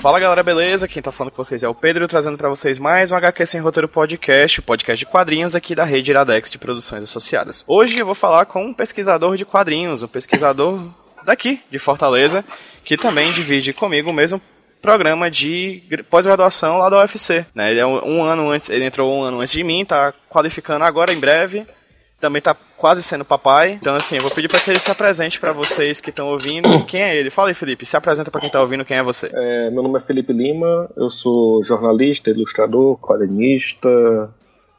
Fala galera, beleza? Quem tá falando com vocês é o Pedro, trazendo para vocês mais um HQ Sem Roteiro Podcast, o podcast de quadrinhos aqui da rede Iradex de produções associadas. Hoje eu vou falar com um pesquisador de quadrinhos, um pesquisador daqui, de Fortaleza, que também divide comigo o mesmo programa de pós-graduação lá da UFC. Né? Ele é um, ano antes, ele entrou um ano antes de mim, tá qualificando agora em breve também tá quase sendo papai. Então, assim, eu vou pedir para que ele se apresente para vocês que estão ouvindo. Quem é ele? Fala aí, Felipe. Se apresenta para quem tá ouvindo, quem é você? É, meu nome é Felipe Lima, eu sou jornalista, ilustrador, quadrinista,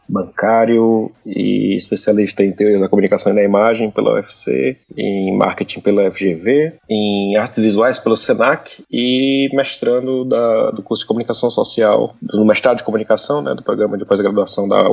bancário e especialista em teoria da comunicação e da imagem pela UFC, em marketing pela FGV, em artes visuais pelo SENAC e mestrando da, do curso de comunicação social, do mestrado de comunicação, né, do programa de pós-graduação da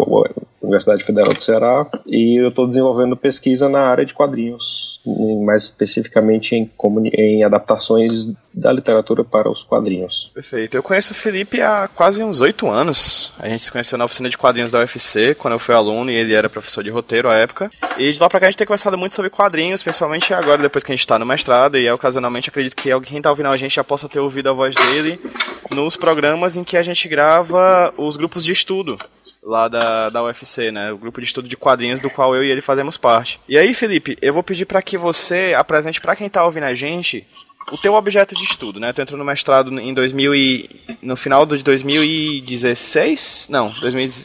Universidade Federal do Ceará. E eu estou desenvolvendo pesquisa na área de quadrinhos, mais especificamente em, em adaptações da literatura para os quadrinhos. Perfeito. Eu conheço o Felipe há quase uns oito anos. A gente se conheceu na oficina de quadrinhos da UFC, quando eu fui aluno e ele era professor de roteiro à época. E de lá pra cá a gente tem conversado muito sobre quadrinhos, principalmente agora, depois que a gente está no mestrado. E ocasionalmente acredito que alguém está ouvindo a gente já possa ter ouvido a voz dele nos programas em que a gente grava os grupos de estudo lá da, da UFC, né? O grupo de estudo de quadrinhos do qual eu e ele fazemos parte. E aí, Felipe, eu vou pedir para que você apresente para quem tá ouvindo a gente o teu objeto de estudo, né? Tu entrou no mestrado em 2000 e no final de 2016? Não,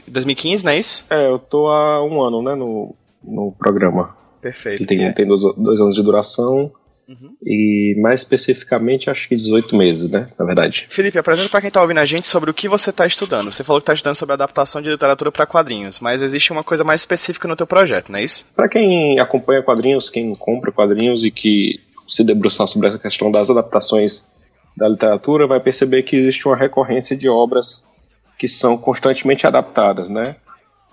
2015, não é isso? É, eu tô há um ano, né, no, no programa. Perfeito. Ele tem, é. tem dois, dois anos de duração. Uhum. E mais especificamente, acho que 18 meses, né? Na verdade. Felipe, apresenta para quem está ouvindo a gente sobre o que você está estudando. Você falou que está estudando sobre adaptação de literatura para quadrinhos, mas existe uma coisa mais específica no teu projeto, não é isso? Para quem acompanha quadrinhos, quem compra quadrinhos e que se debruçar sobre essa questão das adaptações da literatura, vai perceber que existe uma recorrência de obras que são constantemente adaptadas, né?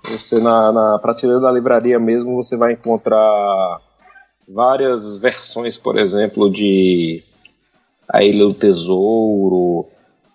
Você na, na prateleira da livraria mesmo você vai encontrar várias versões, por exemplo, de A Ilha do Tesouro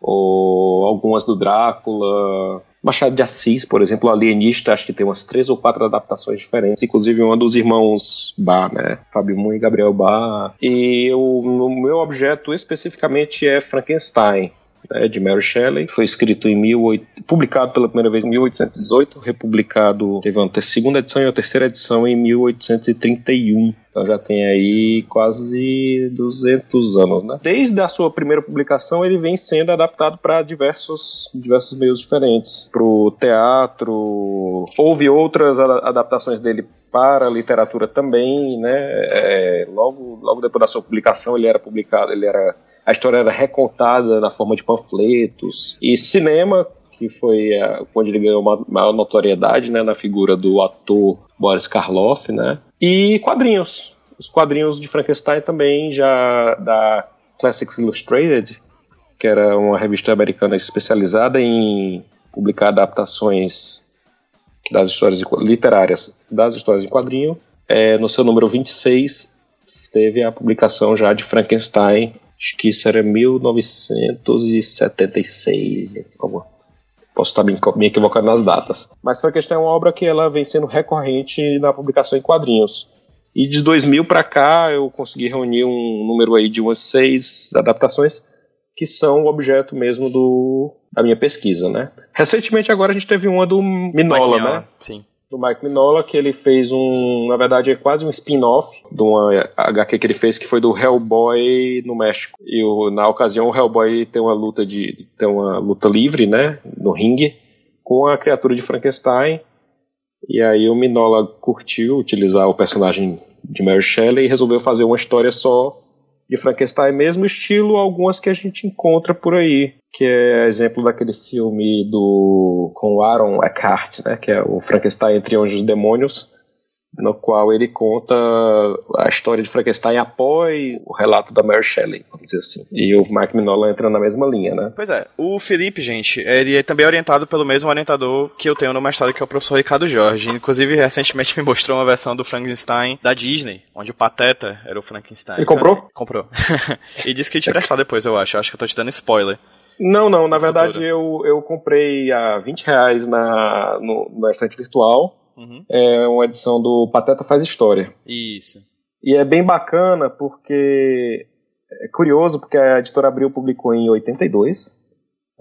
ou algumas do Drácula, Machado de Assis, por exemplo, Alienista, acho que tem umas três ou quatro adaptações diferentes, inclusive uma dos irmãos Bar, né? Fábio Moon e Gabriel Bar. E o meu objeto especificamente é Frankenstein. Né, de Mary Shelley, foi escrito em 18, publicado pela primeira vez em 1818, republicado, teve uma segunda edição e a terceira edição em 1831. Então já tem aí quase 200 anos, né? Desde a sua primeira publicação, ele vem sendo adaptado para diversos, diversos meios diferentes. Para o teatro, houve outras adaptações dele para a literatura também, né? É, logo, logo depois da sua publicação, ele era publicado, ele era a história era recontada na forma de panfletos e cinema que foi uh, onde ele ganhou maior notoriedade, né, na figura do ator Boris Karloff, né, e quadrinhos. Os quadrinhos de Frankenstein também já da Classics Illustrated, que era uma revista americana especializada em publicar adaptações das histórias literárias das histórias em quadrinho. É, no seu número 26 teve a publicação já de Frankenstein Acho que isso era 1976. Posso estar me, me equivocando nas datas. Mas Frankenstein é uma obra que ela vem sendo recorrente na publicação em quadrinhos. E de 2000 para cá eu consegui reunir um número aí de umas seis adaptações que são o objeto mesmo do, da minha pesquisa, né? Recentemente agora a gente teve uma do Minola, né? Sim do Mike Minola, que ele fez um, na verdade, é quase um spin-off de uma HQ que ele fez, que foi do Hellboy no México. E o, na ocasião o Hellboy tem uma luta de tem uma luta livre, né, no ringue com a criatura de Frankenstein. E aí o Minola curtiu utilizar o personagem de Mary Shelley e resolveu fazer uma história só de Frankenstein, mesmo estilo algumas que a gente encontra por aí, que é exemplo daquele filme do com Aaron Eckhart, né, que é o Frankenstein entre anjos e demônios, no qual ele conta a história de Frankenstein após o relato da Mary Shelley, vamos dizer assim. E o Mike Mignola entra na mesma linha, né? Pois é. O Felipe, gente, ele é também orientado pelo mesmo orientador que eu tenho no mestrado, que é o professor Ricardo Jorge. Inclusive, recentemente me mostrou uma versão do Frankenstein da Disney, onde o Pateta era o Frankenstein. Ele comprou? Então, assim, comprou. e disse que ia te prestar depois, eu acho. Eu acho que eu tô te dando spoiler. Não, não. Na verdade, eu, eu comprei a 20 reais na, no, na estante virtual Uhum. É uma edição do Pateta Faz História. Isso. E é bem bacana porque é curioso porque a editora Abril publicou em 82,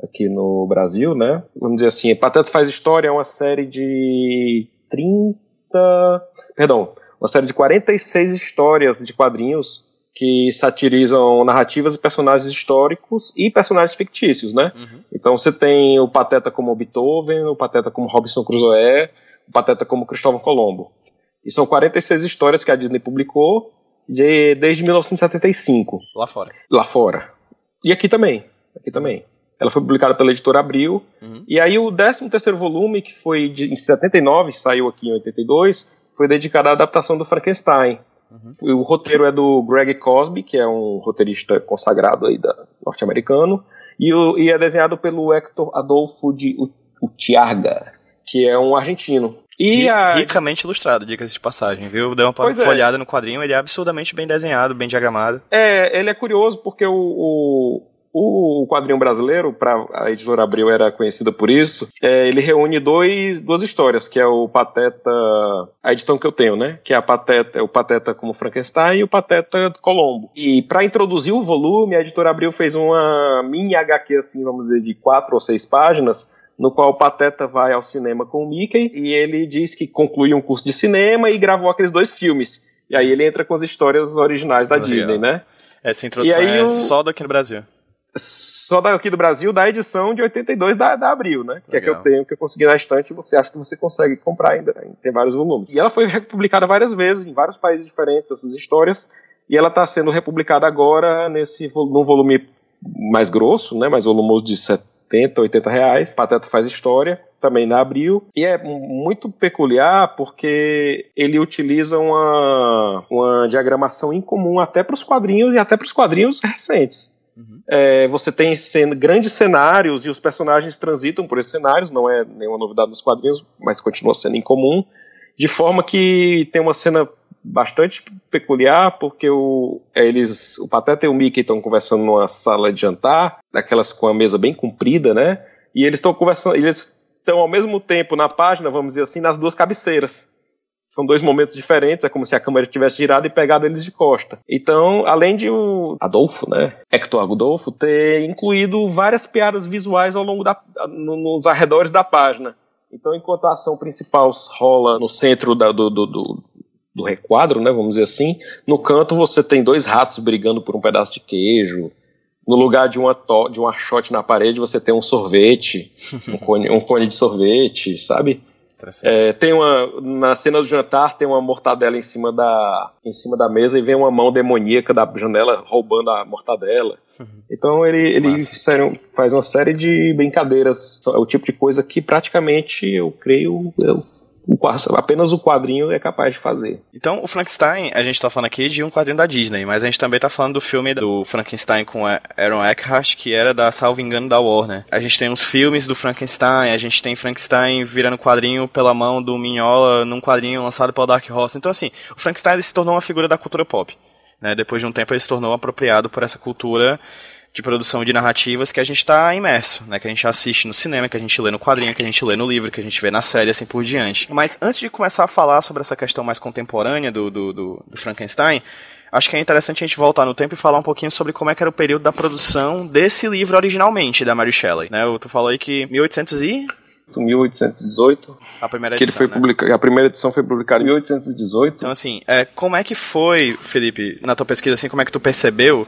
aqui no Brasil, né? Vamos dizer assim, Pateta Faz História é uma série de 30. Perdão, uma série de 46 histórias de quadrinhos que satirizam narrativas e personagens históricos e personagens fictícios, né? Uhum. Então você tem o Pateta como Beethoven, o Pateta como Robinson Crusoe, o Pateta como Cristóvão Colombo. E são 46 histórias que a Disney publicou de, desde 1975. Lá fora. Lá fora. E aqui também. Aqui também. Ela foi publicada pela editora Abril. Uhum. E aí o 13 terceiro volume, que foi de, em 79, saiu aqui em 82, foi dedicado à adaptação do Frankenstein. Uhum. O roteiro é do Greg Cosby, que é um roteirista consagrado aí da norte-americano, e, e, é desenhado pelo Hector Adolfo de Utiarga, que é um argentino. E a... Ricamente ilustrado, dicas de passagem, viu? Deu uma pois é. folhada é. no quadrinho, ele é absurdamente bem desenhado, bem diagramado. É, ele é curioso porque o, o, o quadrinho brasileiro, para a editora Abril era conhecida por isso, é, ele reúne dois, duas histórias, que é o Pateta, a edição que eu tenho, né? Que é a Pateta, o Pateta como Frankenstein e o Pateta Colombo. E para introduzir o volume, a editora Abril fez uma mini HQ, assim, vamos dizer, de quatro ou seis páginas, no qual o Pateta vai ao cinema com o Mickey e ele diz que conclui um curso de cinema e gravou aqueles dois filmes. E aí ele entra com as histórias originais da Disney, né? Essa introdução é o... só daqui no Brasil só daqui do Brasil, da edição de 82 da, da Abril, né? Que Legal. é que eu tenho, que eu consegui na estante, você acha que você consegue comprar ainda, né? tem vários volumes. E ela foi republicada várias vezes, em vários países diferentes, essas histórias, e ela está sendo republicada agora nesse num volume mais grosso, né? Mais volumoso de 70, 80 reais. Pateta faz história, também na Abril. E é muito peculiar porque ele utiliza uma, uma diagramação incomum até para os quadrinhos e até para os quadrinhos recentes. Uhum. É, você tem cena, grandes cenários e os personagens transitam por esses cenários, não é nenhuma novidade nos quadrinhos, mas continua sendo incomum, de forma que tem uma cena bastante peculiar, porque o, é, eles, o Pateta e o Mickey estão conversando numa sala de jantar, daquelas com a mesa bem comprida, né? E eles estão conversando, eles estão ao mesmo tempo na página, vamos dizer assim, nas duas cabeceiras são dois momentos diferentes, é como se a câmera tivesse girado e pegado eles de costa. Então, além de o Adolfo, né, Hector Adolfo, ter incluído várias piadas visuais ao longo da, nos arredores da página. Então, enquanto a ação principal rola no centro da, do, do, do, do requadro, né, vamos dizer assim, no canto você tem dois ratos brigando por um pedaço de queijo, no lugar de uma, to de um archote na parede, você tem um sorvete, um cone, um cone de sorvete, sabe? É, tem uma na cena do jantar tem uma mortadela em cima da em cima da mesa e vem uma mão demoníaca da janela roubando a mortadela. Uhum. Então ele ele sério, faz uma série de brincadeiras, é o tipo de coisa que praticamente eu creio eu o, apenas o quadrinho é capaz de fazer. Então, o Frankenstein, a gente tá falando aqui de um quadrinho da Disney, mas a gente também tá falando do filme do Frankenstein com Aaron Eckhart, que era da, salvo engano, da Warner. A gente tem uns filmes do Frankenstein, a gente tem Frankenstein virando quadrinho pela mão do Mignola num quadrinho lançado pelo Dark Horse. Então, assim, o Frankenstein se tornou uma figura da cultura pop. Né? Depois de um tempo ele se tornou apropriado por essa cultura de produção de narrativas que a gente está imerso, né? Que a gente assiste no cinema, que a gente lê no quadrinho, que a gente lê no livro, que a gente vê na série, assim por diante. Mas antes de começar a falar sobre essa questão mais contemporânea do, do, do, do Frankenstein, acho que é interessante a gente voltar no tempo e falar um pouquinho sobre como é que era o período da produção desse livro originalmente, da Mary Shelley, né? Tu falou aí que 1800 e... 1818. A primeira edição, que ele foi né? publicado, a primeira edição foi publicada em 1818. Então, assim, é, como é que foi, Felipe, na tua pesquisa, assim, como é que tu percebeu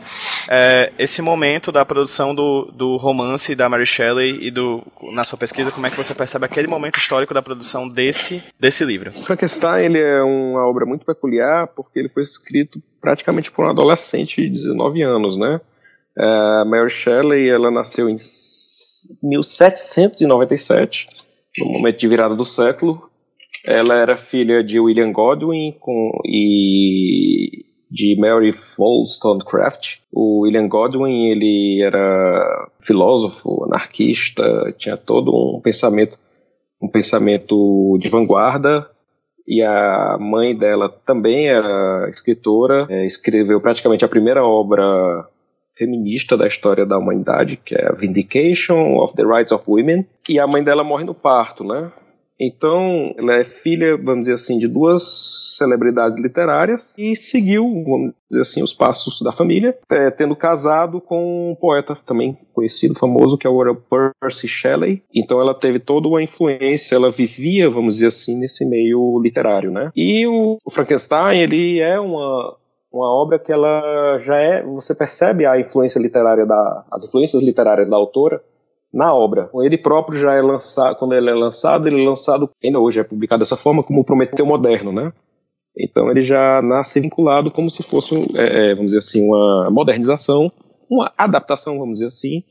é, esse momento da produção do, do romance da Mary Shelley e do, na sua pesquisa, como é que você percebe aquele momento histórico da produção desse, desse livro? Frankenstein, ele é uma obra muito peculiar porque ele foi escrito praticamente por um adolescente de 19 anos, né? É, Mary Shelley, ela nasceu em 1797, no momento de virada do século. Ela era filha de William Godwin com, e de Mary Wollstonecraft. O William Godwin ele era filósofo, anarquista, tinha todo um pensamento, um pensamento de vanguarda. E a mãe dela também era escritora, é, escreveu praticamente a primeira obra feminista da história da humanidade, que é a Vindication of the Rights of Women, e a mãe dela morre no parto, né? Então, ela é filha, vamos dizer assim, de duas celebridades literárias e seguiu, vamos dizer assim, os passos da família, é, tendo casado com um poeta também conhecido, famoso, que é o Percy Shelley. Então, ela teve toda uma influência, ela vivia, vamos dizer assim, nesse meio literário, né? E o Frankenstein, ele é uma uma obra que ela já é, você percebe a influência literária da, as influências literárias da autora na obra. Ele próprio já é lançado, quando ele é lançado, ele é lançado, ainda hoje é publicado dessa forma, como Prometeu Moderno, né? Então ele já nasce vinculado como se fosse, é, é, vamos dizer assim, uma modernização, uma adaptação, vamos dizer assim,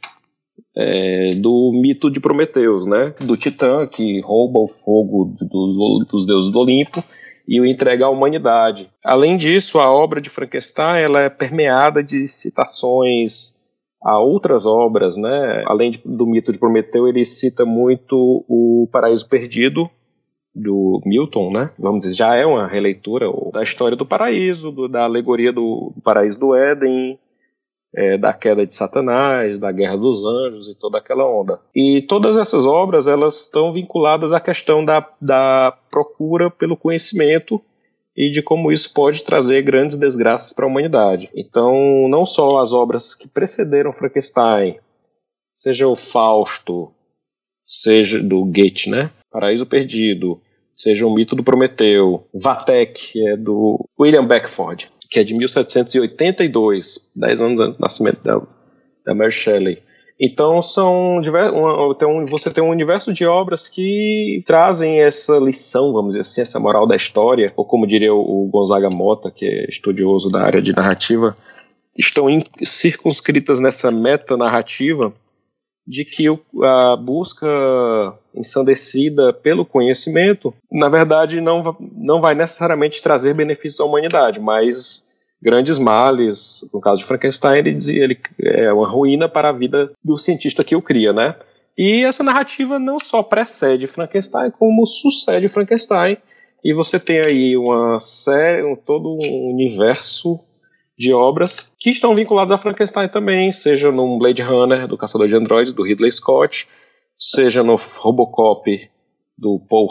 é, do mito de Prometeus, né? Do Titã que rouba o fogo do, dos deuses do Olimpo e o entrega à humanidade. Além disso, a obra de Frankenstein ela é permeada de citações a outras obras, né? Além de, do mito de Prometeu, ele cita muito o Paraíso Perdido do Milton, né? Vamos dizer, já é uma releitura da história do paraíso, do, da alegoria do, do paraíso do Éden, é, da queda de Satanás, da guerra dos anjos e toda aquela onda. E todas essas obras elas estão vinculadas à questão da, da procura pelo conhecimento e de como isso pode trazer grandes desgraças para a humanidade. Então, não só as obras que precederam Frankenstein, seja o Fausto, seja do Goethe, né? Paraíso Perdido, seja o Mito do Prometeu, Vatek, é do William Beckford, que é de 1782, 10 anos do nascimento da, da Mary Shelley. Então são você tem um universo de obras que trazem essa lição, vamos dizer assim, essa moral da história, ou como diria o Gonzaga Mota, que é estudioso da área de narrativa, estão circunscritas nessa meta narrativa de que a busca ensandecida pelo conhecimento, na verdade, não, não vai necessariamente trazer benefícios à humanidade, mas grandes males. No caso de Frankenstein, ele dizia ele é uma ruína para a vida do cientista que o cria, né? E essa narrativa não só precede Frankenstein, como sucede Frankenstein. E você tem aí uma série, um, todo um universo de obras que estão vinculadas a Frankenstein também, seja no Blade Runner, do Caçador de Androides, do Ridley Scott, seja no Robocop do Paul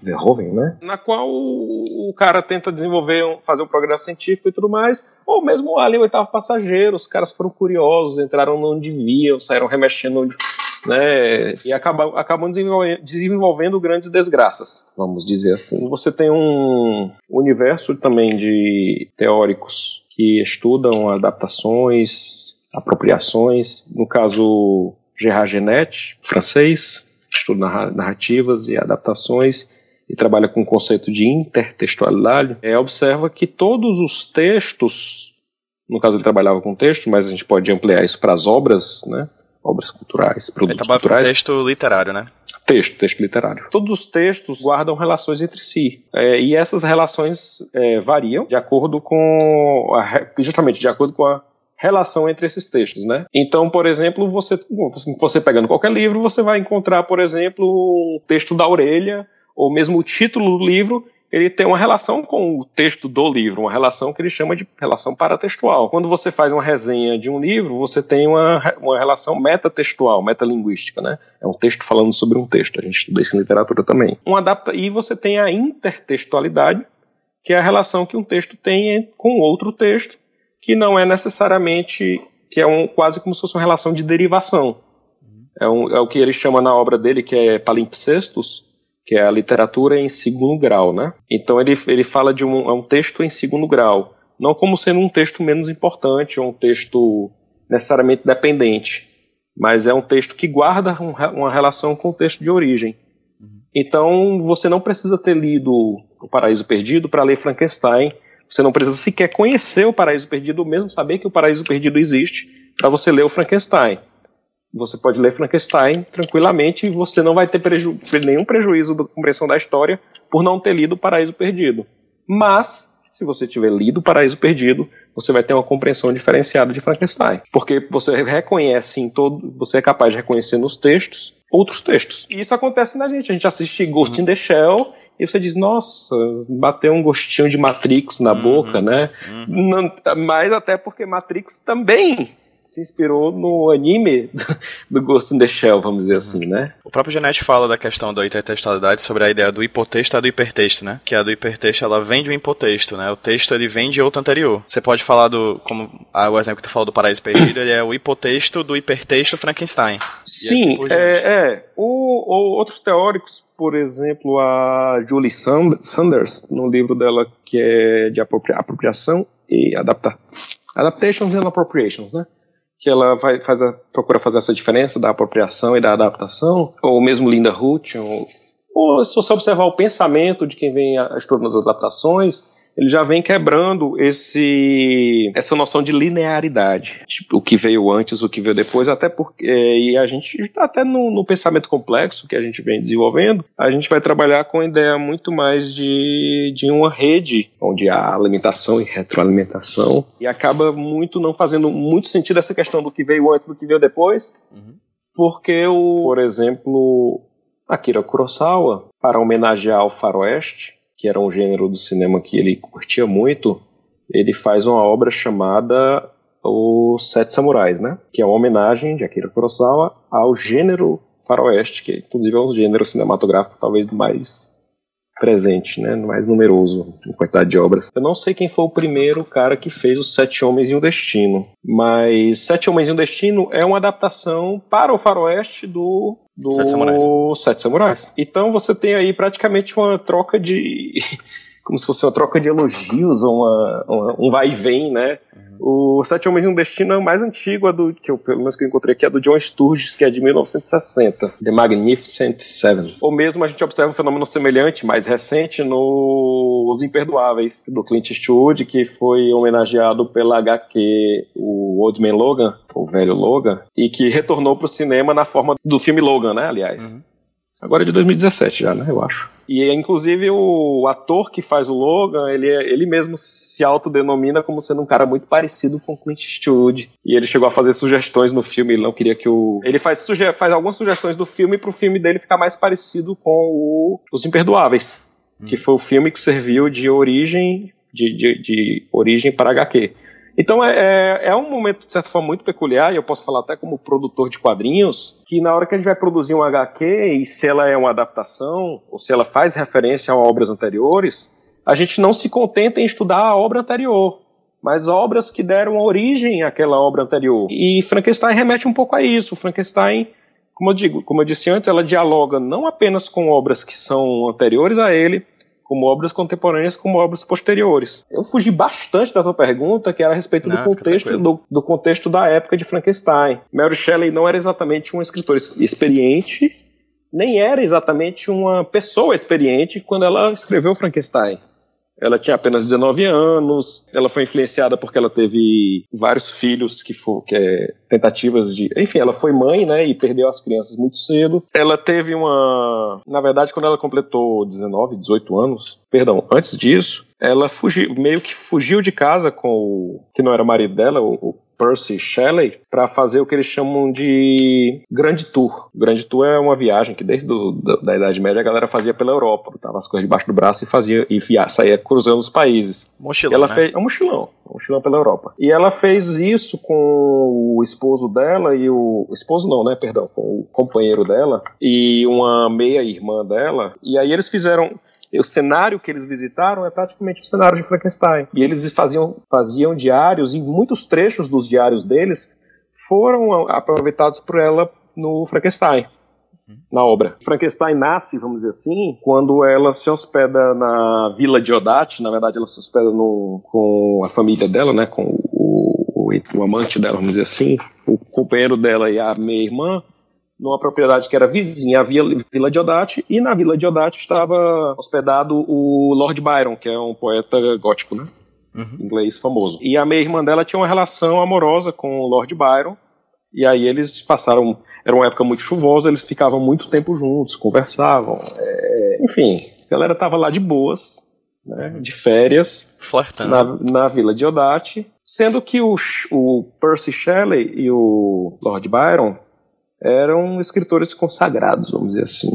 Verhoeven, né? Na qual o cara tenta desenvolver, fazer um progresso científico e tudo mais, ou mesmo o Alien, o oitavo passageiro, os caras foram curiosos, entraram onde deviam, saíram remexendo, né? E acabam, acabam desenvolvendo, desenvolvendo grandes desgraças, vamos dizer assim. Você tem um universo também de teóricos que estudam adaptações, apropriações, no caso Gerard Genet, francês, estuda narrativas e adaptações e trabalha com o conceito de intertextualidade, é, observa que todos os textos, no caso ele trabalhava com texto, mas a gente pode ampliar isso para as obras, né? Obras culturais, produtos ele culturais. Com texto literário, né? Texto, texto literário. Todos os textos guardam relações entre si. É, e essas relações é, variam de acordo com. A, justamente de acordo com a relação entre esses textos, né? Então, por exemplo, você, você pegando qualquer livro, você vai encontrar, por exemplo, um texto da orelha, ou mesmo o título do livro, ele tem uma relação com o texto do livro, uma relação que ele chama de relação paratextual. Quando você faz uma resenha de um livro, você tem uma, uma relação metatextual, metalinguística, né? É um texto falando sobre um texto. A gente estuda isso em literatura também. Um adapta e você tem a intertextualidade, que é a relação que um texto tem com outro texto, que não é necessariamente que é um quase como se fosse uma relação de derivação. É, um, é o que ele chama na obra dele que é palimpsestos, que é a literatura em segundo grau, né? Então ele, ele fala de um, é um texto em segundo grau, não como sendo um texto menos importante ou um texto necessariamente dependente, mas é um texto que guarda um, uma relação com o texto de origem. Então você não precisa ter lido O Paraíso Perdido para ler Frankenstein você não precisa sequer conhecer o Paraíso Perdido, ou mesmo saber que o Paraíso Perdido existe, para você ler o Frankenstein. Você pode ler Frankenstein tranquilamente e você não vai ter preju nenhum prejuízo da compreensão da história por não ter lido o Paraíso Perdido. Mas, se você tiver lido o Paraíso Perdido, você vai ter uma compreensão diferenciada de Frankenstein. Porque você reconhece em todo. Você é capaz de reconhecer nos textos outros textos. E isso acontece na gente. A gente assiste Ghost in the Shell e você diz, nossa, bateu um gostinho de Matrix na uhum, boca, né? Uhum. Não, mas até porque Matrix também se inspirou no anime do Ghost in the Shell, vamos dizer assim, né? O próprio Genet fala da questão da intertextualidade sobre a ideia do hipotexto e do hipertexto, né? Que a do hipertexto, ela vem de um hipotexto, né? O texto, ele vem de outro anterior. Você pode falar do, como ah, o exemplo que tu falou do Paraíso Perdido, ele é o hipotexto do hipertexto Frankenstein. Sim, assim é, é. O, o, outros teóricos, por exemplo, a Julie Sanders, no livro dela que é de apropriação e adaptar. Adaptations and appropriations, né? Que ela vai faz a, procura fazer essa diferença da apropriação e da adaptação, ou mesmo Linda Hutton, ou, se você observar o pensamento de quem vem estudando as adaptações, ele já vem quebrando esse essa noção de linearidade, tipo, o que veio antes, o que veio depois, até porque e a gente até no, no, pensamento complexo que a gente vem desenvolvendo, a gente vai trabalhar com a ideia muito mais de, de uma rede onde há alimentação e retroalimentação e acaba muito não fazendo muito sentido essa questão do que veio antes do que veio depois, uhum. porque o, por exemplo, Akira Kurosawa, para homenagear o faroeste, que era um gênero do cinema que ele curtia muito, ele faz uma obra chamada Os Sete Samurais, né? Que é uma homenagem de Akira Kurosawa ao gênero faroeste, que inclusive é um gênero cinematográfico talvez mais presente, né, mais numeroso em quantidade de obras. Eu não sei quem foi o primeiro cara que fez os Sete Homens e um Destino, mas Sete Homens e um Destino é uma adaptação para o faroeste do do Sete Samurais. Sete Samurais. Então você tem aí praticamente uma troca de como se fosse uma troca de elogios ou uma, uma, um vai e vem, né? O Sete Homens e um Destino é o mais antigo, a do, que eu, pelo menos que eu encontrei aqui, é do John Sturges, que é de 1960, The Magnificent Seven. Ou mesmo a gente observa um fenômeno semelhante, mais recente, no Os Imperdoáveis, do Clint Eastwood, que foi homenageado pela HQ, o Old Man Logan, o velho Logan, e que retornou para o cinema na forma do filme Logan, né, aliás. Uhum. Agora é de 2017 já, né? Eu acho. E inclusive o ator que faz o Logan, ele, ele mesmo se autodenomina como sendo um cara muito parecido com Clint Eastwood. E ele chegou a fazer sugestões no filme, ele não queria que o. Ele faz, faz algumas sugestões do filme pro filme dele ficar mais parecido com o... Os Imperdoáveis. Hum. Que foi o filme que serviu de origem. De, de, de origem para HQ. Então é, é, é, um momento, de certa forma, muito peculiar, e eu posso falar até como produtor de quadrinhos, que na hora que a gente vai produzir um HQ, e se ela é uma adaptação, ou se ela faz referência a obras anteriores, a gente não se contenta em estudar a obra anterior, mas obras que deram origem àquela obra anterior. E Frankenstein remete um pouco a isso. Frankenstein, como eu digo, como eu disse antes, ela dialoga não apenas com obras que são anteriores a ele, como obras contemporâneas como obras posteriores. Eu fugi bastante da tua pergunta, que era a respeito não, do contexto do, do, contexto da época de Frankenstein. Mary Shelley não era exatamente um escritor experiente, nem era exatamente uma pessoa experiente quando ela escreveu Frankenstein. Ela tinha apenas 19 anos, ela foi influenciada porque ela teve vários filhos que foram que é, tentativas de. Enfim, ela foi mãe, né, e perdeu as crianças muito cedo. Ela teve uma. Na verdade, quando ela completou 19, 18 anos, perdão, antes disso, ela fugiu, meio que fugiu de casa com o. que não era marido dela, o, Percy Shelley para fazer o que eles chamam de Grande Tour. Grande Tour é uma viagem que desde do, da, da, Idade Média a galera fazia pela Europa, botava as coisas debaixo do braço e fazia e via, saía cruzando os países. Mochilão, ela né? fez, é um mochilão, um mochilão pela Europa. E ela fez isso com o esposo dela e o esposo não, né, perdão, com o companheiro dela e uma meia irmã dela. E aí eles fizeram o cenário que eles visitaram é praticamente o cenário de Frankenstein. E eles faziam, faziam diários, e muitos trechos dos diários deles foram aproveitados por ela no Frankenstein. Na obra. Frankenstein nasce, vamos dizer assim, quando ela se hospeda na vila de Odate. Na verdade, ela se hospeda no, com a família dela, né, com o, o, o amante dela, vamos dizer assim, o companheiro dela e a minha irmã numa propriedade que era vizinha à Vila Diodati, e na Vila Diodati estava hospedado o Lord Byron, que é um poeta gótico, né? Uhum. Inglês famoso. E a minha irmã dela tinha uma relação amorosa com o Lord Byron, e aí eles passaram. Era uma época muito chuvosa, eles ficavam muito tempo juntos, conversavam. É, enfim, a galera tava lá de boas, né, de férias, na, na vila de Odate, sendo que o, o Percy Shelley e o Lord Byron eram escritores consagrados, vamos dizer assim,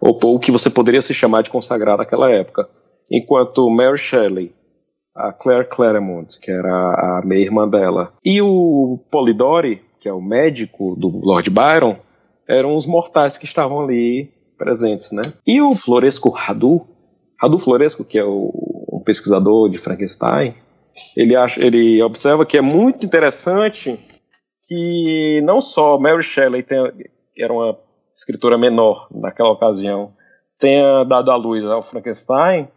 ou, ou o que você poderia se chamar de consagrado naquela época. Enquanto Mary Shelley, a Claire Claremont, que era a meia-irmã dela. E o Polidori, que é o médico do Lord Byron, eram os mortais que estavam ali presentes, né? E o Floresco Radu, Radu Floresco, que é o, um pesquisador de Frankenstein, ele, acha, ele observa que é muito interessante que não só Mary Shelley, tem, que era uma escritora menor naquela ocasião, tenha dado à luz ao Frankenstein,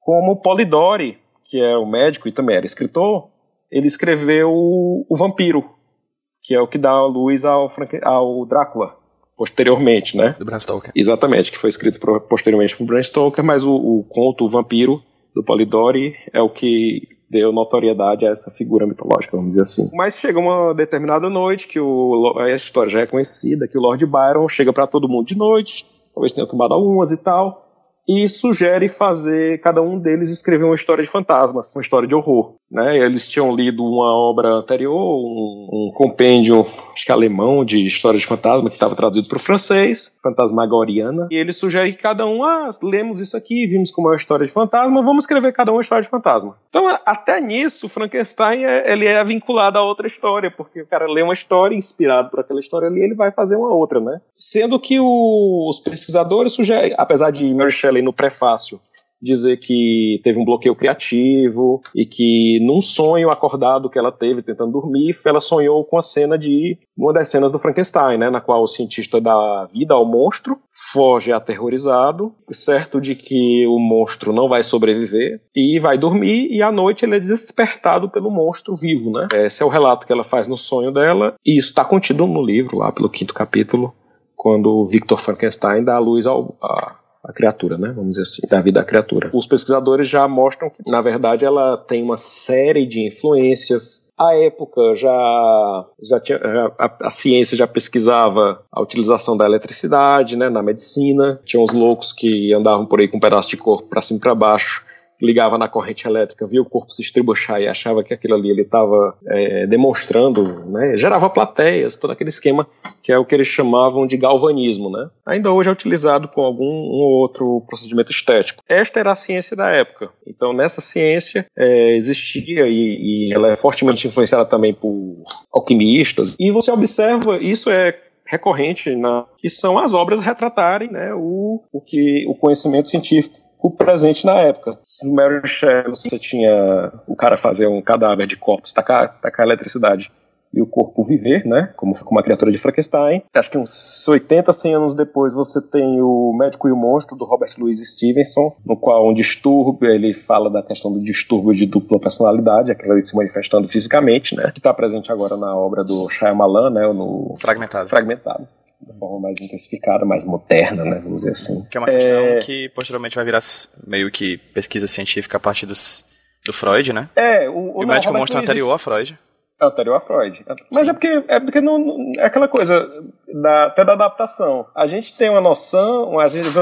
como Polidori, que é o médico e também era escritor, ele escreveu o, o Vampiro, que é o que dá a luz ao, Frank, ao Drácula, posteriormente, né? Do Bram Stoker. Exatamente, que foi escrito posteriormente por Bram Stoker, mas o, o conto O Vampiro, do Polidori, é o que deu notoriedade a essa figura mitológica, vamos dizer assim. Mas chega uma determinada noite que o, a história já é conhecida, que o Lord Byron chega para todo mundo de noite, talvez tenha tomado algumas e tal, e sugere fazer cada um deles escrever uma história de fantasmas, uma história de horror. Né? Eles tinham lido uma obra anterior, um, um compêndio acho que alemão de história de fantasma que estava traduzido para o francês, Fantasmagoriana, e ele sugere que cada um, ah, lemos isso aqui, vimos como é uma história de fantasma, vamos escrever cada um uma história de fantasma. Então, até nisso, Frankenstein é, ele é vinculado a outra história, porque o cara lê uma história inspirado por aquela história ali, ele vai fazer uma outra, né? Sendo que o, os pesquisadores sugerem, apesar de Mary Shelley no prefácio dizer que teve um bloqueio criativo e que num sonho acordado que ela teve tentando dormir, ela sonhou com a cena de uma das cenas do Frankenstein, né, na qual o cientista dá vida ao monstro, foge aterrorizado, certo de que o monstro não vai sobreviver e vai dormir e à noite ele é despertado pelo monstro vivo, né? Esse é o relato que ela faz no sonho dela e isso está contido no livro lá pelo quinto capítulo, quando o Victor Frankenstein dá a luz ao a, a criatura, né? Vamos dizer assim, da vida da criatura. Os pesquisadores já mostram que, na verdade, ela tem uma série de influências. A época já, já tinha a, a, ciência já pesquisava a utilização da eletricidade, né, na medicina. Tinha uns loucos que andavam por aí com um pedaço de corpo para cima e para baixo ligava na corrente elétrica, via o corpo se estribuchar e achava que aquilo ali ele estava é, demonstrando, né, gerava plateias, todo aquele esquema que é o que eles chamavam de galvanismo, né? Ainda hoje é utilizado com algum um outro procedimento estético. Esta era a ciência da época. Então nessa ciência é, existia e, e ela é fortemente influenciada também por alquimistas. E você observa isso é recorrente na que são as obras retratarem né, o, o que o conhecimento científico o presente na época. No Mary Shelley você tinha o cara fazer um cadáver de corpos, tacar, tacar eletricidade e o corpo viver, né? Como, uma criatura de Frankenstein. Acho que uns 80, 100 anos depois você tem o Médico e o Monstro, do Robert Louis Stevenson, no qual um distúrbio, ele fala da questão do distúrbio de dupla personalidade, aquela ali se manifestando fisicamente, né? Que está presente agora na obra do Shyamalan, né? No Fragmentado. Fragmentado de forma mais intensificada, mais moderna, né, vamos dizer assim. Que é uma questão é... que posteriormente vai virar meio que pesquisa científica a partir dos, do Freud, né? É, o, o, o médico mostra anterior a Freud. É anterior a Freud. Mas Sim. é porque, é porque não, é aquela coisa da, até da adaptação. A gente tem uma noção, às vezes,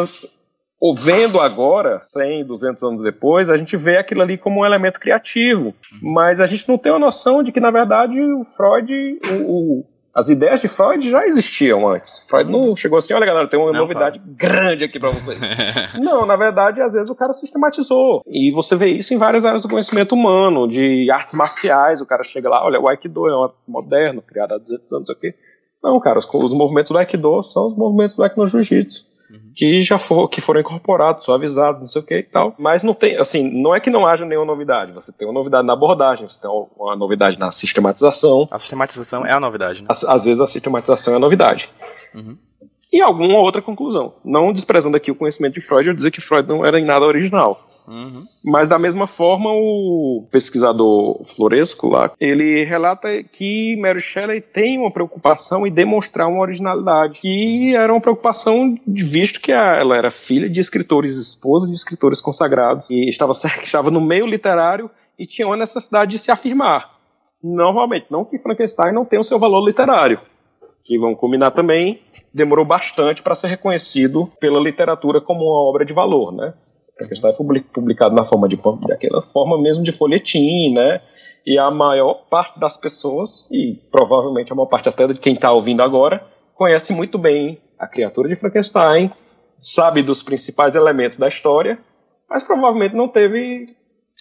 ou vendo agora, 100, 200 anos depois, a gente vê aquilo ali como um elemento criativo. Uhum. Mas a gente não tem a noção de que, na verdade, o Freud, o, o as ideias de Freud já existiam antes. Freud não chegou assim, olha galera, tem uma não, novidade grande aqui para vocês. não, na verdade, às vezes o cara sistematizou. E você vê isso em várias áreas do conhecimento humano, de artes marciais, o cara chega lá, olha, o Aikido é um moderno, criado há 200 anos aqui. Não, cara, os, os movimentos do Aikido são os movimentos do Aikido Jiu-Jitsu que já for, que foram incorporados, suavizados, não sei o que e tal. Mas não tem, assim, não é que não haja nenhuma novidade. Você tem uma novidade na abordagem, você tem uma novidade na sistematização. A sistematização é a novidade, né? Às, às vezes a sistematização é a novidade. Uhum. E alguma outra conclusão. Não desprezando aqui o conhecimento de Freud, eu dizer que Freud não era em nada original. Uhum. Mas da mesma forma, o pesquisador Floresco lá, ele relata que Mary Shelley tem uma preocupação em demonstrar uma originalidade, que era uma preocupação visto que ela era filha de escritores, esposa de escritores consagrados, e estava, estava no meio literário e tinha uma necessidade de se afirmar. Normalmente, não que Frankenstein não tenha o seu valor literário, que vão combinar também, demorou bastante para ser reconhecido pela literatura como uma obra de valor, né? Frankenstein foi publicado na forma de daquela forma mesmo de folhetim, né? E a maior parte das pessoas, e provavelmente a maior parte até de quem está ouvindo agora, conhece muito bem a criatura de Frankenstein, sabe dos principais elementos da história, mas provavelmente não teve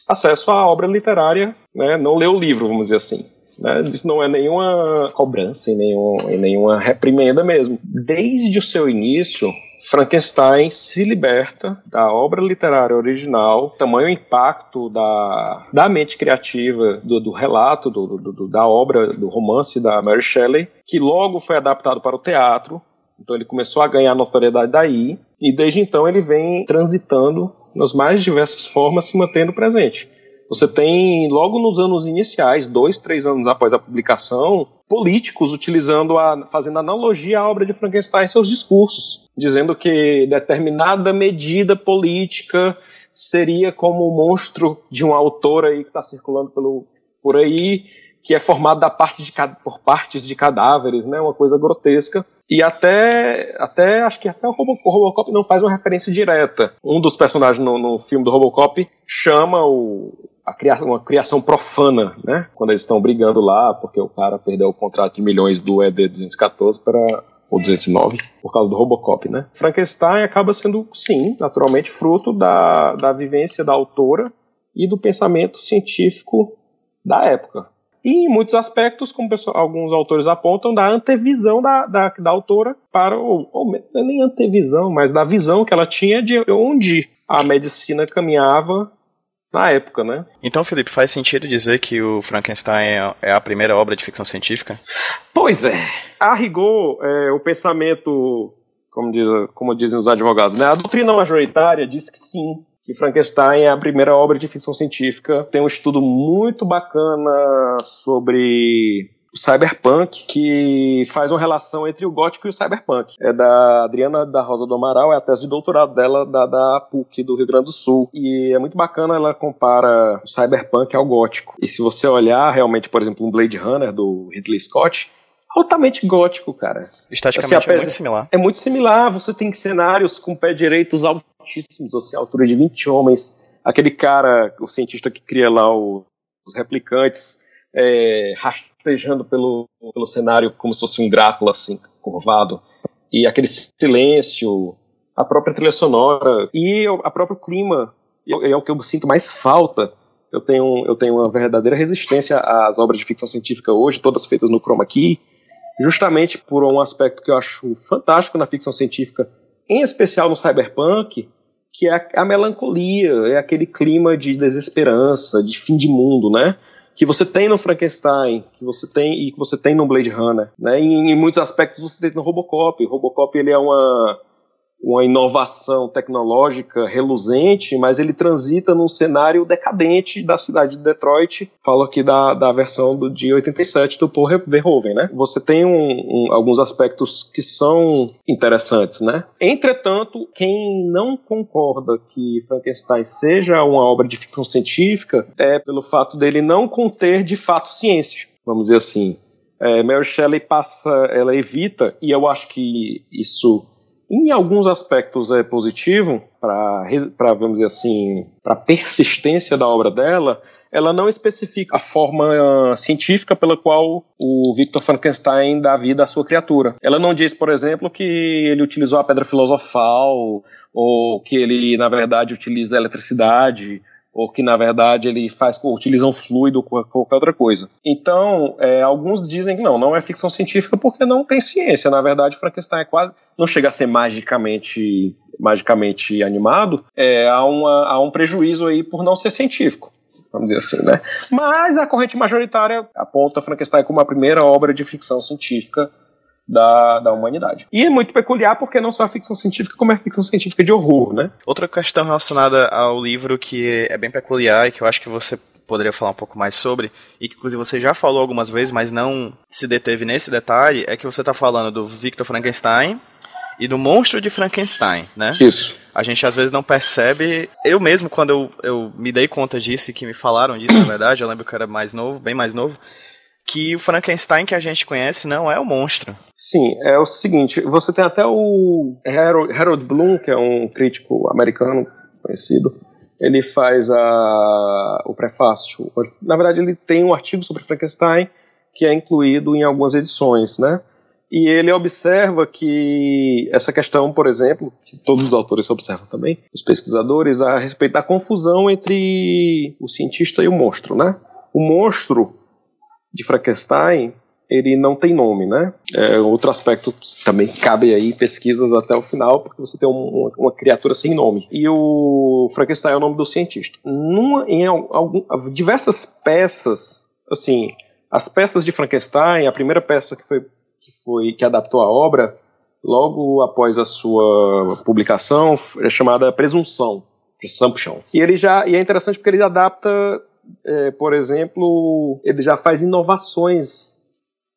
acesso à obra literária, né, não ler o livro, vamos dizer assim. Né? Isso não é nenhuma cobrança e, e nenhuma reprimenda mesmo. Desde o seu início, Frankenstein se liberta da obra literária original, tamanho impacto da, da mente criativa, do, do relato, do, do, da obra, do romance da Mary Shelley, que logo foi adaptado para o teatro. Então ele começou a ganhar notoriedade daí, e desde então ele vem transitando nas mais diversas formas, se mantendo presente. Você tem, logo nos anos iniciais, dois, três anos após a publicação, políticos utilizando a, fazendo analogia à obra de Frankenstein em seus discursos, dizendo que determinada medida política seria como o monstro de um autor aí que está circulando pelo, por aí, que é formado da parte de, por partes de cadáveres, né? Uma coisa grotesca. E até, até acho que até o Robocop, não faz uma referência direta. Um dos personagens no, no filme do Robocop chama o, criação, uma criação profana, né? Quando eles estão brigando lá, porque o cara perdeu o contrato de milhões do ED214 para o 209 por causa do Robocop, né? Frankenstein acaba sendo, sim, naturalmente fruto da, da vivência da autora e do pensamento científico da época. E em muitos aspectos, como alguns autores apontam, da antevisão da, da, da autora para, ou, ou é nem antevisão, mas da visão que ela tinha de onde a medicina caminhava na época, né? Então, Felipe, faz sentido dizer que o Frankenstein é a primeira obra de ficção científica? Pois é. A rigor, é, o pensamento, como, diz, como dizem os advogados, né? A doutrina majoritária diz que sim, que Frankenstein é a primeira obra de ficção científica. Tem um estudo muito bacana sobre cyberpunk que faz uma relação entre o gótico e o cyberpunk. É da Adriana da Rosa do Amaral, é a tese de doutorado dela da, da PUC do Rio Grande do Sul. E é muito bacana, ela compara o cyberpunk ao gótico. E se você olhar realmente, por exemplo, um Blade Runner do Ridley Scott, altamente gótico, cara. Estaticamente assim, é muito similar. É muito similar. Você tem cenários com pé direitos altíssimos, assim, a altura de 20 homens. Aquele cara, o cientista que cria lá o, os replicantes, é, rastejando pelo, pelo cenário como se fosse um Drácula, assim, curvado. E aquele silêncio, a própria trilha sonora e a próprio clima. É o que eu sinto mais falta. Eu tenho, eu tenho uma verdadeira resistência às obras de ficção científica hoje, todas feitas no chroma key, justamente por um aspecto que eu acho fantástico na ficção científica, em especial no cyberpunk, que é a melancolia, é aquele clima de desesperança, de fim de mundo, né? Que você tem no Frankenstein, que você tem e que você tem no Blade Runner, né? E, em muitos aspectos você tem no Robocop. O Robocop ele é uma uma inovação tecnológica reluzente, mas ele transita num cenário decadente da cidade de Detroit. Falo aqui da, da versão do, de 87 do Paul Verhoeven, né? Você tem um, um, alguns aspectos que são interessantes, né? Entretanto, quem não concorda que Frankenstein seja uma obra de ficção científica é pelo fato dele não conter de fato ciência, vamos dizer assim. É, Mary Shelley passa, ela evita, e eu acho que isso em alguns aspectos é positivo para, vamos dizer assim, para a persistência da obra dela, ela não especifica a forma uh, científica pela qual o Victor Frankenstein dá vida à sua criatura. Ela não diz, por exemplo, que ele utilizou a pedra filosofal ou que ele, na verdade, utiliza a eletricidade ou que na verdade ele faz utiliza um fluido ou qualquer outra coisa. Então, é, alguns dizem que não, não é ficção científica porque não tem ciência. Na verdade, Frankenstein é quase não chega a ser magicamente magicamente animado, é, há, uma, há um prejuízo aí por não ser científico, vamos dizer assim, né? Mas a corrente majoritária aponta Frankenstein como a primeira obra de ficção científica da, da humanidade. E é muito peculiar porque não só é ficção científica, como é ficção científica de horror, né? Outra questão relacionada ao livro que é bem peculiar e que eu acho que você poderia falar um pouco mais sobre, e que inclusive você já falou algumas vezes, mas não se deteve nesse detalhe, é que você está falando do Victor Frankenstein e do monstro de Frankenstein, né? Isso. A gente às vezes não percebe. Eu mesmo, quando eu, eu me dei conta disso e que me falaram disso, na verdade, eu lembro que eu era mais novo, bem mais novo, que o Frankenstein que a gente conhece não é o monstro. Sim, é o seguinte, você tem até o Harold Bloom, que é um crítico americano conhecido, ele faz a, o prefácio. Na verdade, ele tem um artigo sobre Frankenstein que é incluído em algumas edições, né? e ele observa que essa questão, por exemplo, que todos os autores observam também, os pesquisadores, a respeito da confusão entre o cientista e o monstro, né? O monstro de Frankenstein ele não tem nome, né? É, outro aspecto também cabe aí pesquisas até o final, porque você tem um, uma, criatura sem nome. E o Frankenstein é o nome do cientista. Numa, em algum, diversas peças, assim, as peças de Frankenstein, a primeira peça que foi que foi que adaptou a obra, logo após a sua publicação, é chamada Presunção, Presumption. E ele já e é interessante porque ele adapta, é, por exemplo, ele já faz inovações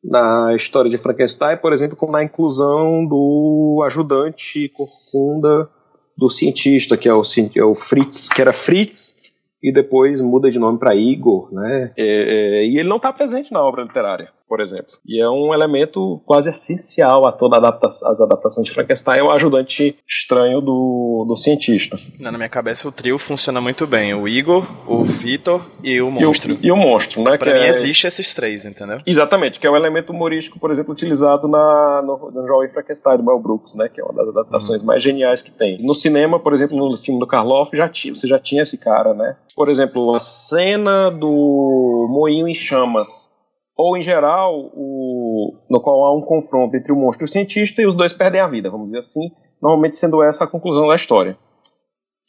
na história de Frankenstein, por exemplo, como na inclusão do ajudante corcunda do cientista, que é o, é o Fritz, que era Fritz, e depois muda de nome para Igor, né? É, é, e ele não está presente na obra literária por exemplo. E é um elemento quase essencial a todas adapta as adaptações de Frankenstein, é o ajudante estranho do, do cientista. Na minha cabeça o trio funciona muito bem, o Igor, o Vitor e o monstro. E o, e o monstro, né? Pra mim é... existe esses três, entendeu? Exatamente, que é um elemento humorístico, por exemplo, utilizado na, no, no Jovem Frankenstein, do Mel Brooks, né? Que é uma das adaptações uhum. mais geniais que tem. No cinema, por exemplo, no filme do Karloff, já tinha, você já tinha esse cara, né? Por exemplo, a cena do Moinho em Chamas ou em geral, o, no qual há um confronto entre o monstro e o cientista e os dois perdem a vida, vamos dizer assim, normalmente sendo essa a conclusão da história.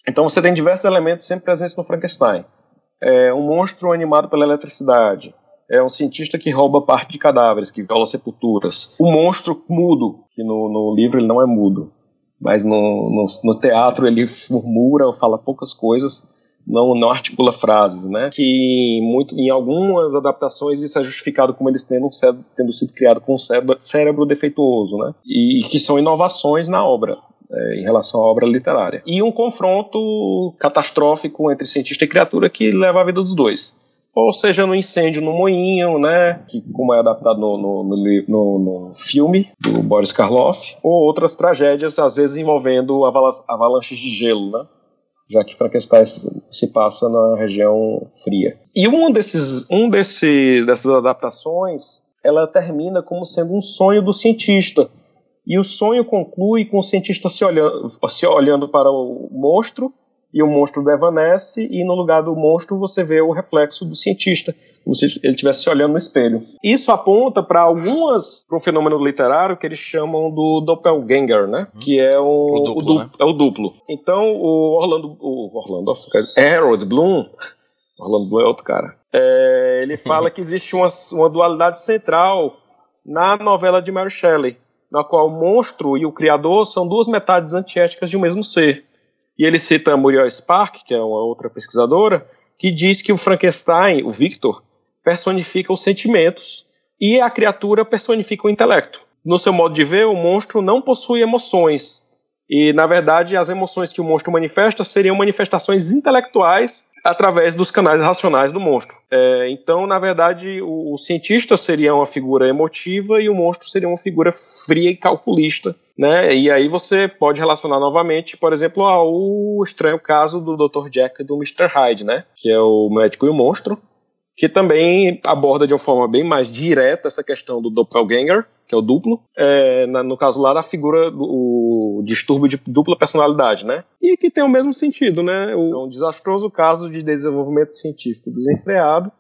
Então você tem diversos elementos sempre presentes no Frankenstein. É um monstro animado pela eletricidade, é um cientista que rouba parte de cadáveres, que viola sepulturas. O monstro mudo, que no, no livro ele não é mudo, mas no, no, no teatro ele murmura, fala poucas coisas, não, não articula frases, né? Que muito, em algumas adaptações isso é justificado como eles tendo, tendo sido criado com um cérebro, cérebro defeituoso, né? E, e que são inovações na obra. É, em relação à obra literária. E um confronto catastrófico entre cientista e criatura que leva a vida dos dois ou seja no incêndio no moinho, né, que como é adaptado no, no, no, no filme do Boris Karloff, ou outras tragédias, às vezes envolvendo avalanches de gelo, né, já que Frankenstein se passa na região fria. E um desses, um desse, dessas adaptações, ela termina como sendo um sonho do cientista. E o sonho conclui com o cientista se olhando, se olhando para o monstro e o monstro devanece e no lugar do monstro você vê o reflexo do cientista, como se ele estivesse olhando no espelho. Isso aponta para algumas para um fenômeno literário que eles chamam do doppelganger, né? Hum. Que é o, o, duplo, o du, né? é o duplo. Então o Orlando, o Orlando, Harold Bloom, Orlando Bloom é outro cara. É, ele fala que existe uma, uma dualidade central na novela de Mary Shelley, na qual o monstro e o criador são duas metades antiéticas de um mesmo ser. E ele cita a Muriel Spark, que é uma outra pesquisadora, que diz que o Frankenstein, o Victor, personifica os sentimentos e a criatura personifica o intelecto. No seu modo de ver, o monstro não possui emoções. E, na verdade, as emoções que o monstro manifesta seriam manifestações intelectuais através dos canais racionais do monstro. É, então, na verdade, o, o, cientista seria uma figura emotiva e o monstro seria uma figura fria e calculista. Né? E aí você pode relacionar novamente, por exemplo, ao estranho caso do Dr. Jack e do Mr. Hyde, né? que é o médico e o monstro, que também aborda de uma forma bem mais direta essa questão do doppelganger, que é o duplo, é, na, no caso lá da figura do o distúrbio de dupla personalidade, né? E que tem o mesmo sentido, né? O, é um desastroso caso de desenvolvimento científico desenfreado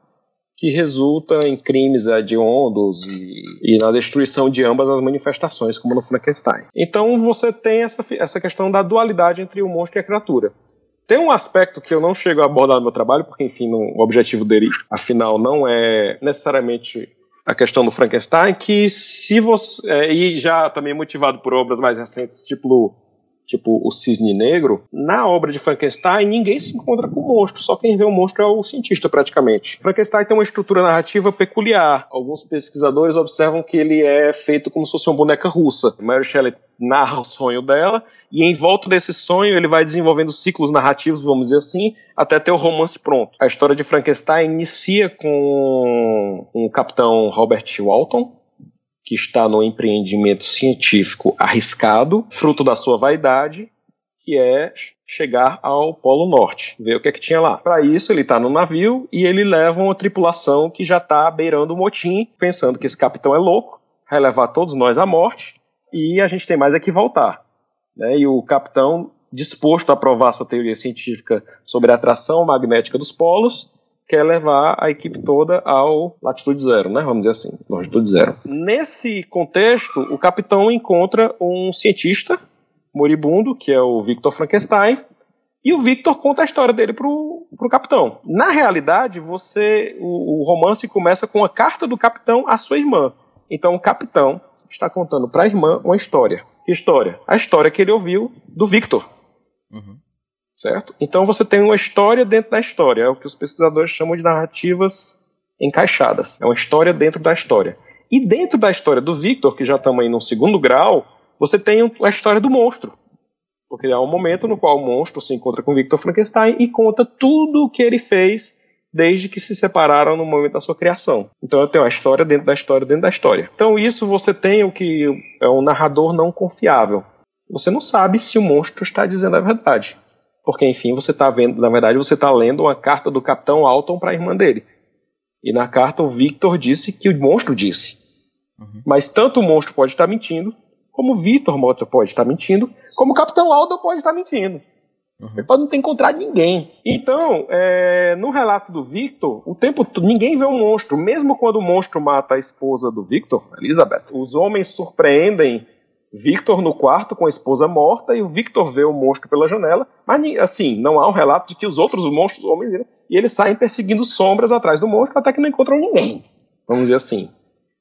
que resulta em crimes hediondos e, e, na destruição de ambas as manifestações, como no Frankenstein. Então você tem essa, essa questão da dualidade entre o monstro e a criatura. Tem um aspecto que eu não chego a abordar no meu trabalho, porque, enfim, não, o objetivo dele, afinal, não é necessariamente a questão do Frankenstein, que se você. É, e já também motivado por obras mais recentes, tipo tipo o Cisne Negro, na obra de Frankenstein ninguém se encontra com o monstro, só quem vê o monstro é o cientista praticamente. Frankenstein tem uma estrutura narrativa peculiar. Alguns pesquisadores observam que ele é feito como se fosse uma boneca russa. Mary Shelley narra o sonho dela e em volta desse sonho ele vai desenvolvendo ciclos narrativos, vamos dizer assim, até ter o romance pronto. A história de Frankenstein inicia com o capitão Robert Walton, que está no empreendimento científico arriscado, fruto da sua vaidade, que é chegar ao Polo Norte, ver o que é que tinha lá. Para isso, ele está no navio e ele leva uma tripulação que já está beirando o motim, pensando que esse capitão é louco, vai levar todos nós à morte e a gente tem mais é que voltar. Né? E o capitão, disposto a provar sua teoria científica sobre a atração magnética dos polos, quer levar a equipe toda ao latitude zero, né? Vamos dizer assim, longitude zero. Nesse contexto, o capitão encontra um cientista moribundo, que é o Victor Frankenstein, e o Victor conta a história dele pro, pro capitão. Na realidade, você o, o romance começa com a carta do capitão à sua irmã. Então o capitão está contando para a irmã uma história. Que história? A história que ele ouviu do Victor. Uhum. Certo? Então você tem uma história dentro da história. É o que os pesquisadores chamam de narrativas encaixadas. É uma história dentro da história. E dentro da história do Victor, que já estamos aí no segundo grau, você tem a história do monstro. Porque há um momento no qual o monstro se encontra com Victor Frankenstein e conta tudo o que ele fez desde que se separaram no momento da sua criação. Então eu tenho a história dentro da história dentro da história. Então isso você tem o que é um narrador não confiável. Você não sabe se o monstro está dizendo a verdade. Porque, enfim, você está vendo, na verdade, você está lendo uma carta do Capitão Alton para a irmã dele. E na carta o Victor disse que o monstro disse. Uhum. Mas tanto o monstro pode estar mentindo, como o Victor Mota pode estar mentindo, como o Capitão Aldo pode estar mentindo. Uhum. Ele pode não ter encontrado ninguém. Então, é, no relato do Victor, o tempo todo, ninguém vê o um monstro. Mesmo quando o monstro mata a esposa do Victor, Elizabeth, os homens surpreendem Victor no quarto com a esposa morta e o Victor vê o monstro pela janela. Mas, assim, não há um relato de que os outros monstros, os homens, e eles saem perseguindo sombras atrás do monstro até que não encontram ninguém. Vamos dizer assim.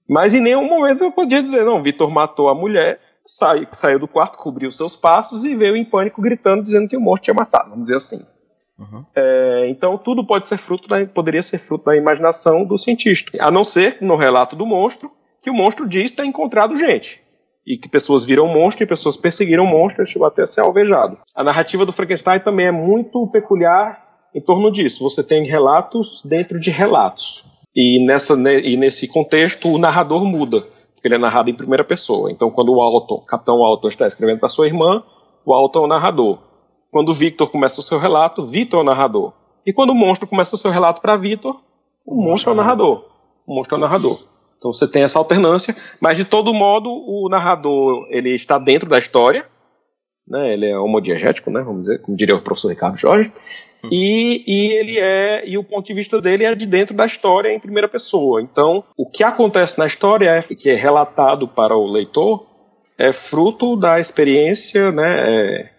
Mas em nenhum momento eu podia dizer, não, Victor matou a mulher sai, saiu do quarto, cobriu seus passos e veio em pânico gritando, dizendo que o monstro tinha matado, vamos dizer assim. Uhum. É, então tudo pode ser fruto da, poderia ser fruto da imaginação do cientista. A não ser no relato do monstro, que o monstro diz ter encontrado gente. E que pessoas viram monstro e pessoas perseguiram monstro e chegou até a ser alvejado. A narrativa do Frankenstein também é muito peculiar em torno disso. Você tem relatos dentro de relatos. E, nessa, e nesse contexto, o narrador muda ele é narrado em primeira pessoa. Então, quando o Alton, Capitão Alton está escrevendo para sua irmã, o Alton é o narrador. Quando o Victor começa o seu relato, Victor é o narrador. E quando o monstro começa o seu relato para Victor, o monstro é o narrador. O monstro é o narrador. Então você tem essa alternância, mas de todo modo o narrador ele está dentro da história, né? Ele é homodiegético, né? Vamos dizer, como diria o professor Ricardo Jorge. Hum. E, e ele é e o ponto de vista dele é de dentro da história em primeira pessoa. Então, o que acontece na história é que é relatado para o leitor é fruto da experiência, né? É,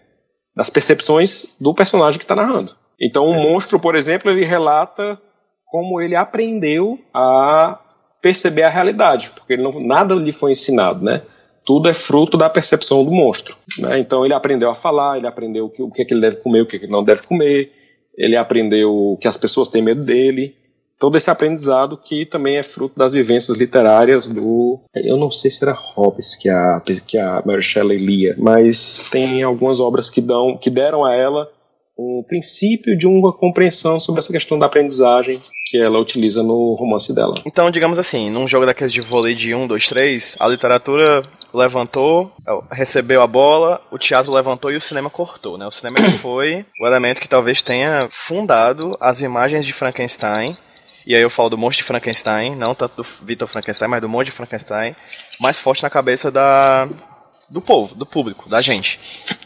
das percepções do personagem que está narrando. Então, o um monstro, por exemplo, ele relata como ele aprendeu a perceber a realidade, porque não, nada lhe foi ensinado, né? tudo é fruto da percepção do monstro. Né? Então ele aprendeu a falar, ele aprendeu o que, o que, é que ele deve comer, o que, é que ele não deve comer, ele aprendeu que as pessoas têm medo dele. Todo esse aprendizado que também é fruto das vivências literárias do. Eu não sei se era Hobbes que a, que a Mary Shelley lia, mas tem algumas obras que, dão, que deram a ela um princípio de uma compreensão sobre essa questão da aprendizagem que ela utiliza no romance dela. Então, digamos assim, num jogo daqueles de vôlei de 1, 2, 3, a literatura levantou, recebeu a bola, o teatro levantou e o cinema cortou, né? O cinema foi o elemento que talvez tenha fundado as imagens de Frankenstein e aí eu falo do monstro de Frankenstein, não tanto do Victor Frankenstein, mas do monstro de Frankenstein, mais forte na cabeça da, do povo, do público, da gente,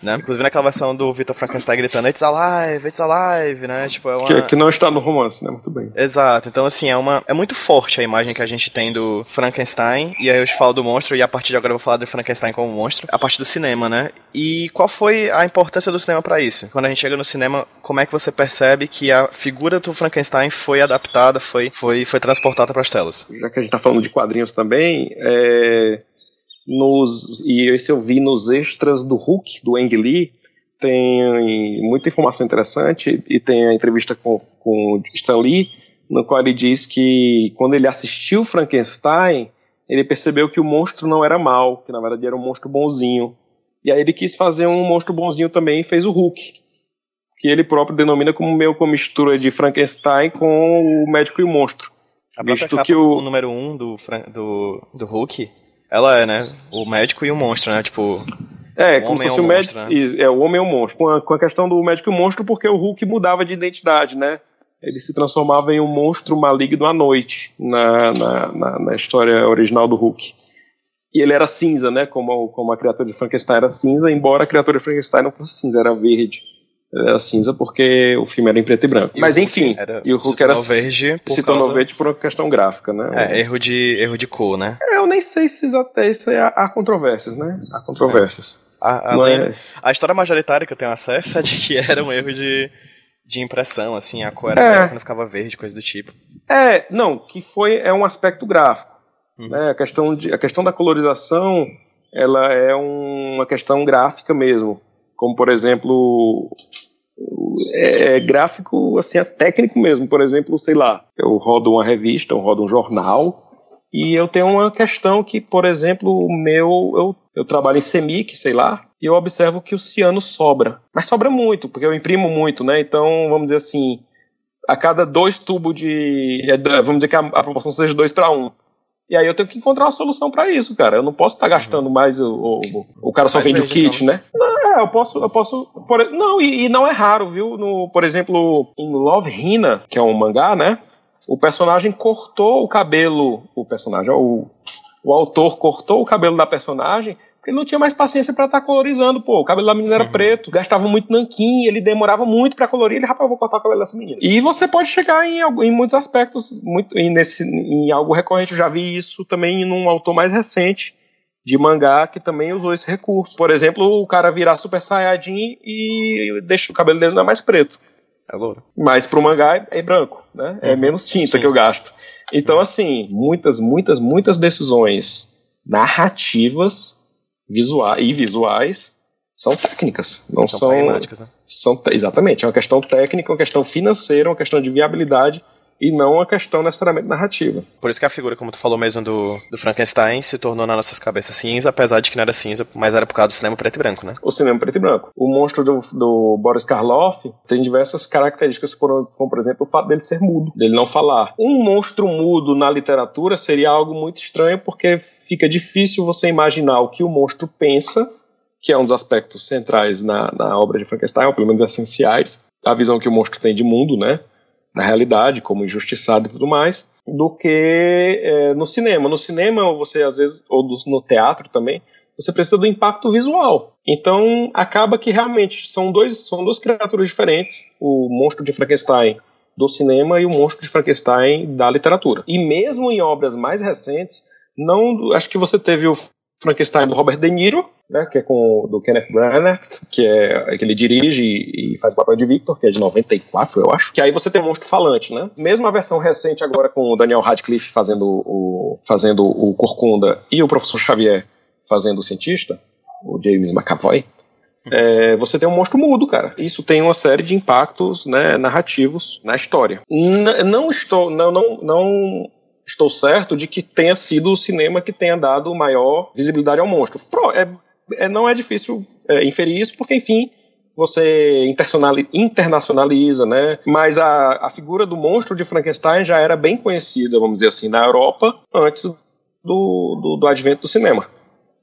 né? Inclusive naquela versão do Victor Frankenstein gritando It's alive, it's alive, né? Tipo, é uma... que, que, não está no romance, né? Muito bem. Exato, então assim, é uma é muito forte a imagem que a gente tem do Frankenstein, e aí eu te falo do monstro, e a partir de agora eu vou falar do Frankenstein como monstro, a partir do cinema, né? E qual foi a importância do cinema para isso? Quando a gente chega no cinema, como é que você percebe que a figura do Frankenstein foi adaptada, foi, foi, foi transportada para as telas? Já que a gente tá falando de quadrinhos também, é nos, e esse eu vi nos extras do Hulk, do Ang Lee, tem muita informação interessante e tem a entrevista com, com Stan Lee, no qual ele diz que quando ele assistiu Frankenstein, ele percebeu que o monstro não era mal, que na verdade era um monstro bonzinho. E aí ele quis fazer um monstro bonzinho também e fez o Hulk, que ele próprio denomina como meio com mistura de Frankenstein com o médico e o monstro. A visto que o... o número um do, do, do Hulk ela é, né? O médico e o monstro, né? Tipo. É, como se fosse o, médico. Né? É, o homem é o monstro. Com a, com a questão do médico e o monstro, porque o Hulk mudava de identidade, né? Ele se transformava em um monstro maligno à noite na, na, na, na história original do Hulk. E ele era cinza, né? Como, como a criatura de Frankenstein era cinza, embora a criatura de Frankenstein não fosse cinza, era verde. Era cinza porque o filme era em preto e branco. E Mas enfim, era- e o Hulk se era verde por se tornou causa- verde por uma questão gráfica, né? É, erro de, erro de cor, né? Eu nem sei se até isso é, há controvérsias, né? Há controvérsias. A, Não além- é- a história majoritária que eu tenho acesso é de que era um erro de, de impressão, assim, a cor era É. não ficava verde, coisa do tipo. É, não, que foi é um aspecto gráfico. Uhum. Né? A, questão de, a questão da colorização ela é um- uma questão gráfica mesmo. Como, por exemplo, é, é gráfico, assim, é técnico mesmo. Por exemplo, sei lá, eu rodo uma revista, eu rodo um jornal, e eu tenho uma questão que, por exemplo, o meu. Eu, eu trabalho em semic, sei lá, e eu observo que o ciano sobra. Mas sobra muito, porque eu imprimo muito, né? Então, vamos dizer assim, a cada dois tubos de. vamos dizer que a, a proporção seja dois para um. E aí eu tenho que encontrar uma solução para isso, cara. Eu não posso estar gastando mais o, o, o cara só Mais vende o kit, né? Não, é, eu posso, eu posso. por- não, e, e não é raro, viu? No, por exemplo, em Love Hina, que é um mangá, né? O personagem cortou o cabelo. O personagem, ó, o, o autor cortou o cabelo da personagem porque ele não tinha mais paciência pra estar colorizando, pô. O cabelo da menina era preto, gastava muito nanquim, ele demorava muito pra colorir, ele, rapaz, eu vou cortar o cabelo dessa menina. E você pode chegar em, em muitos aspectos, muito, em, nesse, em algo recorrente. Eu já vi isso também num autor mais recente de mangá que também usou esse recurso. Por exemplo, o cara virar Super Saiyajin e deixa o cabelo dele não é mais preto. É louro. Mas pro mangá é, é branco, né? É Uhum. menos tinta Sim. que eu gasto. Então, assim, muitas, muitas, muitas decisões narrativas e visuais são técnicas. Não São são. né? são te- exatamente, é uma questão técnica, uma questão financeira, uma questão de viabilidade e não uma questão necessariamente narrativa. Por isso que a figura, como tu falou mesmo, do, do Frankenstein se tornou nas nossas cabeças cinza, apesar de que não era cinza, mas era por causa do cinema preto e branco, né? o cinema preto e branco. O monstro do, do Boris Karloff tem diversas características, como, como, por exemplo o fato dele ser mudo, dele não falar. Um monstro mudo na literatura seria algo muito estranho porque fica difícil você imaginar o que o monstro pensa, que é um dos aspectos centrais na, na obra de Frankenstein, ou pelo menos essenciais, a visão que o monstro tem de mundo, né? Na realidade, como injustiçado e tudo mais, do que é, no cinema. No cinema, você às vezes, ou no teatro também, você precisa do impacto visual. Então, acaba que realmente são, dois, são duas criaturas diferentes: o monstro de Frankenstein do cinema e o monstro de Frankenstein da literatura. E mesmo em obras mais recentes, não acho que você teve o Frankenstein do Robert De Niro, né, que é com do Kenneth Branagh, que é que ele dirige e, e faz o papel de Victor, que é de 94, eu acho. Que aí você tem um monstro falante, né? Mesmo a versão recente agora com o Daniel Radcliffe fazendo o fazendo o Corcunda e o professor Xavier fazendo o cientista, o James McAvoy. é, você tem um monstro mudo, cara. Isso tem uma série de impactos né, narrativos na história. N- não estou, não, não, não estou certo de que tenha sido o cinema que tenha dado maior visibilidade ao monstro. Pro- é- é- não é difícil é, inferir isso, porque, enfim, você internacionali- internacionaliza, né? Mas a, a figura do monstro de Frankenstein já era bem conhecida, vamos dizer assim, na Europa antes do, do, do advento do cinema,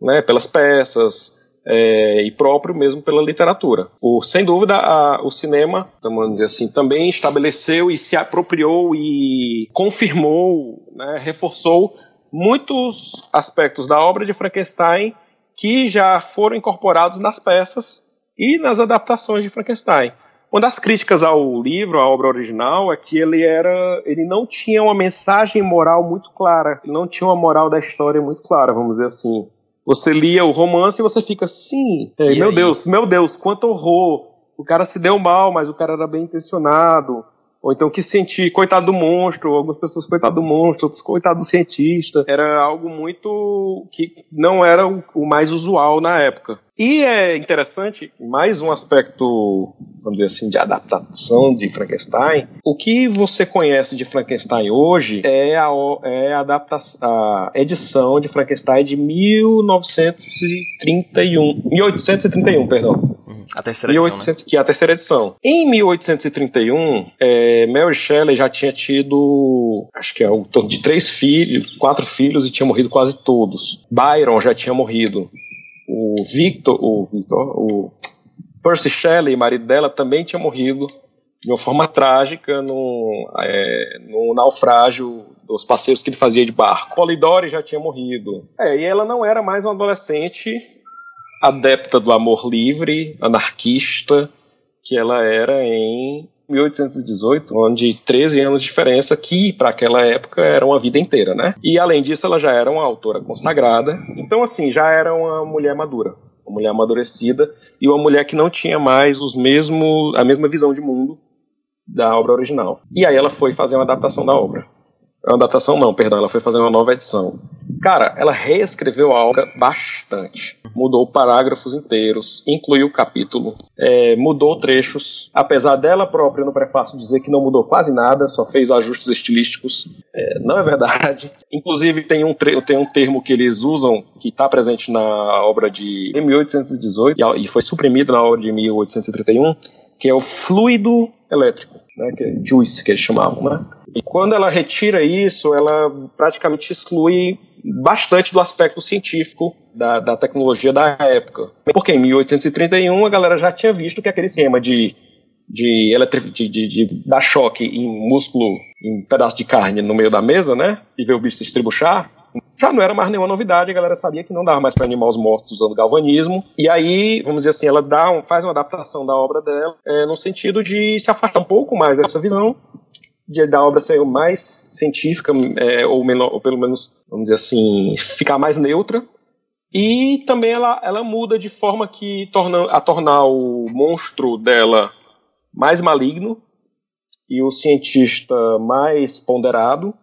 né? Pelas peças, é, e próprio mesmo pela literatura. O, sem dúvida, a- o cinema, vamos dizer assim, também estabeleceu e se apropriou e confirmou, né, reforçou muitos aspectos da obra de Frankenstein que já foram incorporados nas peças e nas adaptações de Frankenstein. Uma das críticas ao livro, à obra original, é que ele era, ele não tinha uma mensagem moral muito clara, não tinha uma moral da história muito clara, vamos dizer assim. Você lia o romance e você fica assim, meu aí? Deus, meu Deus, quanto horror. O cara se deu mal, mas o cara era bem intencionado. Ou então que sentir, coitado do monstro, algumas pessoas, coitado do monstro, outros, coitado do cientista. Era algo muito que não era o, mais usual na época. E é interessante, mais um aspecto, vamos dizer assim, de adaptação de Frankenstein. O que você conhece de Frankenstein hoje é a, é a, adaptação, a edição de Frankenstein de 1931. 1831, perdão. A terceira edição, né? 1800, que é a terceira edição. Em 1831, é, Mary Shelley já tinha tido, acho que é o torno de três filhos, quatro filhos e tinha morrido quase todos. Byron já tinha morrido. O Victor, o Victor, o Percy Shelley, marido dela, também tinha morrido de uma forma trágica num, é, num naufrágio dos passeios que ele fazia de barco. Polidori já tinha morrido. É, e ela não era mais uma adolescente adepta do amor livre, anarquista, que ela era em 1818, onde 13 anos de diferença, que para aquela época era uma vida inteira, né? E além disso, ela já era uma autora consagrada, então assim, já era uma mulher madura, uma mulher amadurecida e uma mulher que não tinha mais os mesmos, a mesma visão de mundo da obra original. E aí ela foi fazer uma adaptação da obra. Uma adaptação não, perdão, ela foi fazer uma nova edição. Cara, ela reescreveu a obra bastante. Mudou parágrafos inteiros, incluiu capítulo, é, mudou trechos. Apesar dela própria no prefácio dizer que não mudou quase nada, só fez ajustes estilísticos, é, não é verdade. Inclusive tem um, tem um termo que eles usam que está presente na obra de 1818 e foi suprimido na obra de 1831, que é o fluido elétrico, né, que é juice que eles chamavam, né? E quando ela retira isso, ela praticamente exclui bastante do aspecto científico da, da tecnologia da época. Porque em 1831 a galera já tinha visto que aquele esquema de de, de, de, de, dar choque em músculo, em pedaço de carne no meio da mesa, né? E ver o bicho se estribuchar, já não era mais nenhuma novidade, a galera sabia que não dava mais para animar os mortos usando galvanismo. E aí, vamos dizer assim, ela dá um, faz uma adaptação da obra dela é, no sentido de se afastar um pouco mais dessa visão de, da obra ser mais científica, é, ou, menor, ou pelo menos, vamos dizer assim, ficar mais neutra. E também ela, ela muda de forma que torna, a tornar o monstro dela mais maligno e o cientista mais ponderado,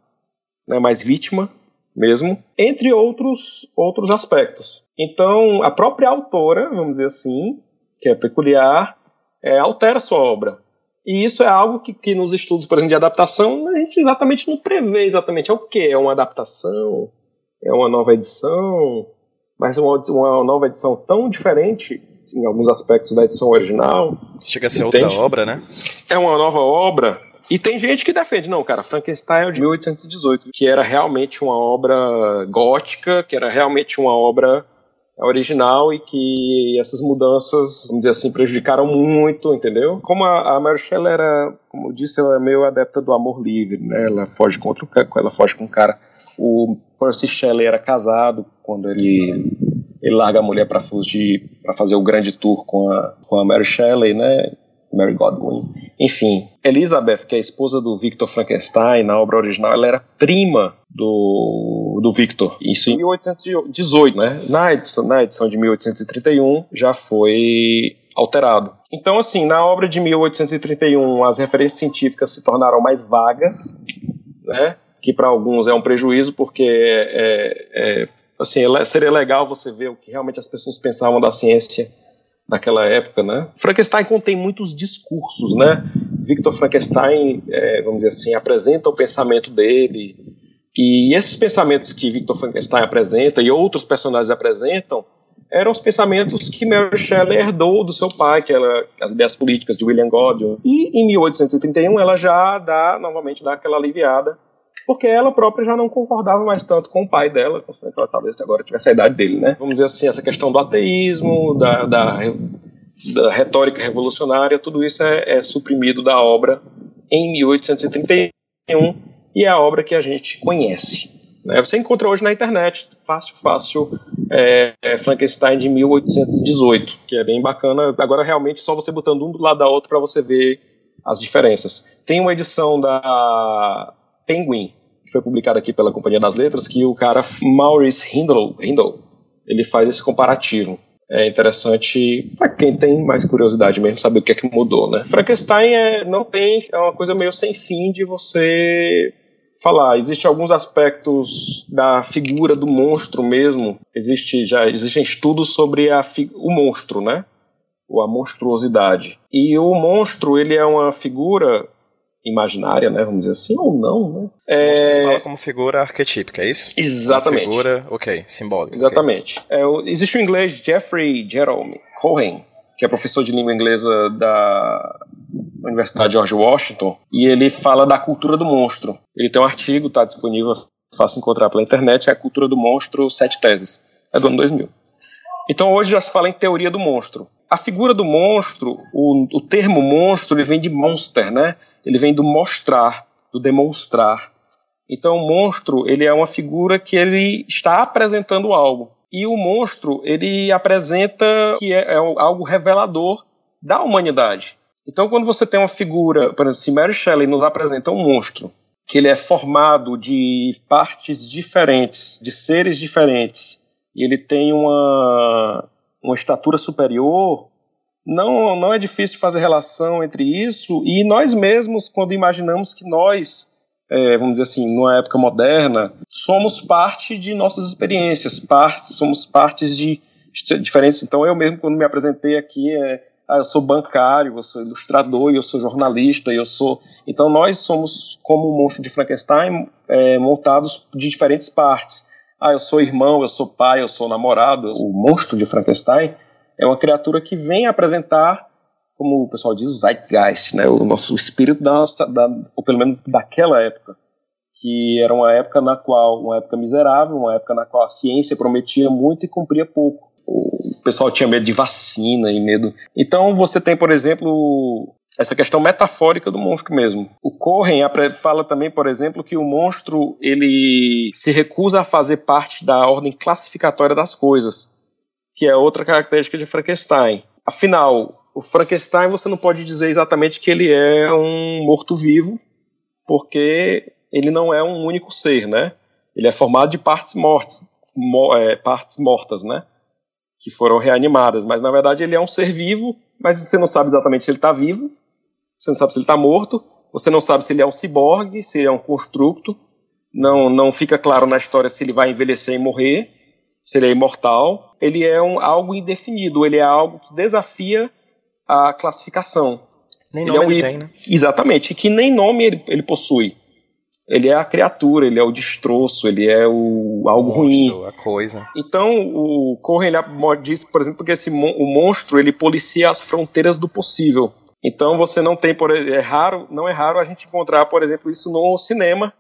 né, mais vítima mesmo, entre outros, outros aspectos. Então, a própria autora, vamos dizer assim, que é peculiar, é, altera sua obra. E isso é algo que, que nos estudos, por exemplo, de adaptação, a gente exatamente não prevê exatamente. É o que? É uma adaptação? É uma nova edição? Mas uma, uma nova edição tão diferente em alguns aspectos da edição original. Chega a ser entende? outra obra, né? É uma nova obra. E tem gente que defende, não, cara, Frankenstein é de 1818, que era realmente uma obra gótica, que era realmente uma obra original e que essas mudanças, vamos dizer assim, prejudicaram muito, entendeu? Como a, a Mary Shelley era, como eu disse, ela é meio adepta do amor livre, né? Ela foge contra o ela foge com o cara. O Percy Shelley era casado quando ele ele larga a mulher para fugir, para fazer o grande tour com a com a Mary Shelley, né? Mary Godwin. Enfim, Elizabeth, que é a esposa do Victor Frankenstein, na obra original, ela era prima do, do Victor. Isso em 1818, né? Na edição, na edição de 1831 já foi alterado. Então, assim, na obra de 1831, as referências científicas se tornaram mais vagas, né? Que para alguns é um prejuízo, porque é, é, assim, seria legal você ver o que realmente as pessoas pensavam da ciência naquela época, né? Frankenstein contém muitos discursos, né? Victor Frankenstein, é, vamos dizer assim, apresenta o pensamento dele e esses pensamentos que Victor Frankenstein apresenta e outros personagens apresentam eram os pensamentos que Mary Shelley herdou do seu pai, que era as ideias políticas de William Godwin. E em 1831 ela já dá novamente dá aquela aliviada porque ela própria já não concordava mais tanto com o pai dela, considerando ela talvez agora tivesse a idade dele, né? Vamos dizer assim, essa questão do ateísmo, da, da, da retórica revolucionária, tudo isso é, é, suprimido da obra em 1831 e é a obra que a gente conhece. Né? Você encontra hoje na internet, fácil, fácil, é, é Frankenstein de 1818, que é bem bacana. Agora, realmente, só você botando um do lado da outra para você ver as diferenças. Tem uma edição da Penguin, que foi publicado aqui pela Companhia das Letras, que o cara Maurice Hindle, Hindle ele faz esse comparativo. É interessante para quem tem mais curiosidade mesmo saber o que é que mudou, né? Frankenstein é, não tem é uma coisa meio sem fim de você falar. Existem alguns aspectos da figura do monstro mesmo. Existe já existem estudos sobre a, o monstro, né? Ou a monstruosidade. E o monstro ele é uma figura imaginária, né? Vamos dizer assim, ou não, né? É... Você fala como figura arquetípica, é isso? Exatamente. Uma figura, ok, simbólica. Exatamente. Okay. É, existe o inglês Jeffrey Jerome Cohen, que é professor de língua inglesa da Universidade George Washington, e ele fala da cultura do monstro. Ele tem um artigo, está disponível, fácil encontrar pela internet, é a cultura do monstro, sete teses. É do ano 2000. Então hoje já se fala em teoria do monstro. A figura do monstro, o, o termo monstro, ele vem de monster, né? ele vem do mostrar, do demonstrar. Então o monstro, ele é uma figura que ele está apresentando algo. E o monstro, ele apresenta que é, é algo revelador da humanidade. Então quando você tem uma figura, por exemplo, se Mary Shelley nos apresenta um monstro, que ele é formado de partes diferentes, de seres diferentes, e ele tem uma, uma estatura superior, não, não é difícil fazer relação entre isso e nós mesmos, quando imaginamos que nós, é, vamos dizer assim, numa época moderna, somos parte de nossas experiências, parte, somos partes de diferentes. Então, eu mesmo, quando me apresentei aqui, é, ah, eu sou bancário, eu sou ilustrador, eu sou jornalista, eu sou. Então, nós somos, como o monstro de Frankenstein, é, montados de diferentes partes. Ah, eu sou irmão, eu sou pai, eu sou namorado. O monstro de Frankenstein é uma criatura que vem apresentar, como o pessoal diz, o zeitgeist, né, o nosso espírito da nossa, da, ou pelo menos daquela época, que era uma época na qual, uma época miserável, uma época na qual a ciência prometia muito e cumpria pouco. O pessoal tinha medo de vacina e medo. Então você tem, por exemplo, essa questão metafórica do monstro mesmo. O Corren fala também, por exemplo, que o monstro ele se recusa a fazer parte da ordem classificatória das coisas que é outra característica de Frankenstein. Afinal, o Frankenstein você não pode dizer exatamente que ele é um morto-vivo, porque ele não é um único ser, né? Ele é formado de partes mortas, mo é, partes mortas, né? Que foram reanimadas, mas na verdade ele é um ser vivo, mas você não sabe exatamente se ele está vivo, você não sabe se ele está morto, você não sabe se ele é um ciborgue, se ele é um constructo, não, não fica claro na história se ele vai envelhecer e morrer, se ele é imortal, ele é um, algo indefinido, ele é algo que desafia a classificação. Nem ele nome é um, ele tem, né? Exatamente, que nem nome ele, ele possui. Ele é a criatura, ele é o destroço, ele é o algo monstro, ruim. A coisa. Então, o Corren diz, por exemplo, que esse, o monstro ele policia as fronteiras do possível. Então você não tem, por é raro, não é raro a gente encontrar, por exemplo, isso no cinema,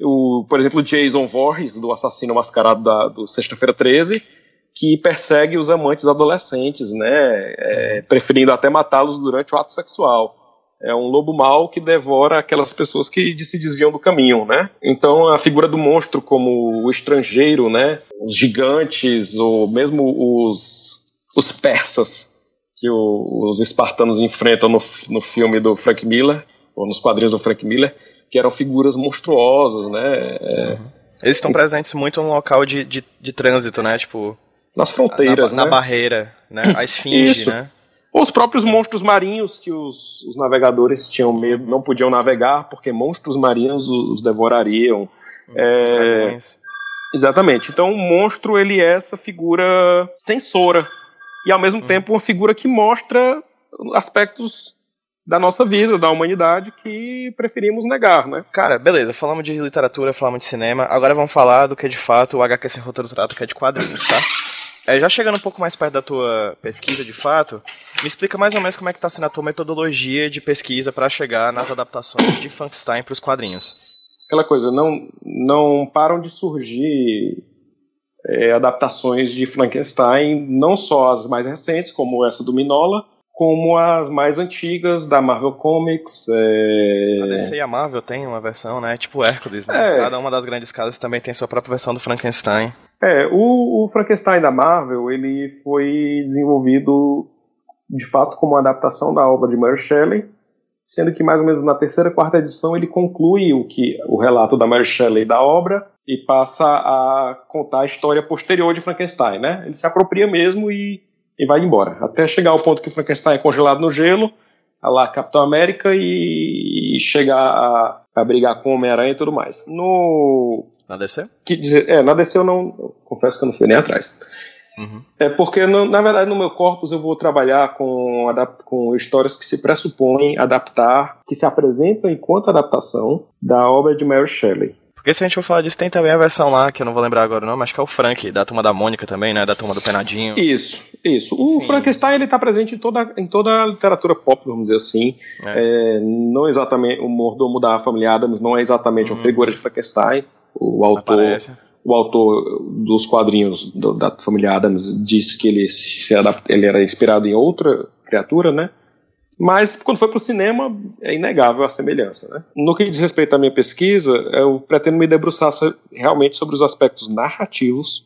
o, por exemplo, Jason Voorhees, do assassino mascarado da, do Sexta-feira 13, que persegue os amantes adolescentes, né, é, preferindo até matá-los durante o ato sexual. É um lobo mau que devora aquelas pessoas que se desviam do caminho, né? Então a figura do monstro como o estrangeiro, né, os gigantes ou mesmo os, os persas que o, os espartanos enfrentam no, no filme do Frank Miller ou nos quadrinhos do Frank Miller, que eram figuras monstruosas, né? É, uhum. Eles estão presentes muito no local de, de, de trânsito, né? Tipo. Nas fronteiras, na, na né? barreira, né? A esfinge, Isso. né? Os próprios monstros marinhos que os, os, navegadores tinham medo, não podiam navegar porque monstros marinhos os, os devorariam. Hum, é, exatamente. Então o monstro ele é essa figura censora e ao mesmo hum. tempo uma figura que mostra aspectos da nossa vida, da humanidade, que preferimos negar, né? Cara, beleza, falamos de literatura, falamos de cinema, agora vamos falar do que de fato o HQ Sem Roteiro trata, que é de quadrinhos, tá? É, já chegando um pouco mais perto da tua pesquisa de fato, me explica mais ou menos como é que está sendo a tua metodologia de pesquisa para chegar nas adaptações de Frankenstein para os quadrinhos. Aquela coisa, não, não param de surgir é, adaptações de Frankenstein, não só as mais recentes, como essa do Minola, como as mais antigas da Marvel Comics. É... A DC e a Marvel tem uma versão, né? Tipo Hércules, né? É. Cada uma das grandes casas também tem sua própria versão do Frankenstein. É, o, o Frankenstein da Marvel, ele foi desenvolvido de fato como uma adaptação da obra de Mary Shelley, sendo que mais ou menos na terceira, quarta edição ele conclui o que o relato da Mary Shelley da obra e passa a contar a história posterior de Frankenstein, né? Ele se apropria mesmo e e vai embora. Até chegar ao ponto que Frankenstein é congelado no gelo, a lá Capitão América e, chegar a, a brigar com Homem-Aranha e tudo mais. No. Na DC? Que dizer, é, na DC eu não. Eu confesso que eu não fui nem atrás. Uhum. É porque, no, na verdade, no meu corpus eu vou trabalhar com, com histórias que se pressupõem adaptar, que se apresentam enquanto adaptação da obra de Mary Shelley. Porque se a gente for falar disso, tem também a versão lá, que eu não vou lembrar agora não, mas que é o Frank, da turma da Mônica também, né? Da turma do Penadinho. Isso, isso. O Enfim. Frankenstein, ele tá presente em toda, em toda a literatura pop, vamos dizer assim. É. É, não exatamente, o mordomo da família Adams não é exatamente uhum. uma figura de Frankenstein. O autor... Aparece. O autor dos quadrinhos do, da família Adams disse que ele, se adapta, ele era inspirado em outra criatura, né? Mas quando foi para o cinema, é inegável a semelhança. Né? No que diz respeito à minha pesquisa, eu pretendo me debruçar realmente sobre os aspectos narrativos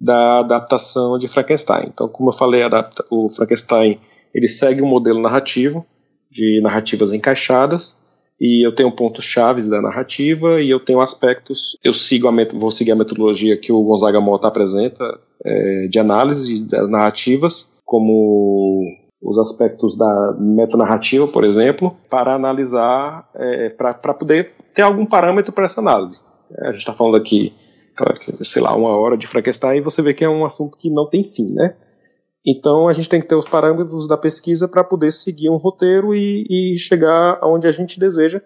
da adaptação de Frankenstein. Então, como eu falei, o Frankenstein ele segue um modelo narrativo de narrativas encaixadas e eu tenho pontos chaves da narrativa e eu tenho aspectos eu sigo a vou seguir a metodologia que o Gonzaga Mota apresenta é, de análise das narrativas como os aspectos da metanarrativa, por exemplo, para analisar, é, para poder ter algum parâmetro para essa análise. É, a gente está falando aqui, sei lá, uma hora de Frankenstein e você vê que é um assunto que não tem fim, né? Então a gente tem que ter os parâmetros da pesquisa para poder seguir um roteiro e, e, chegar aonde a gente deseja,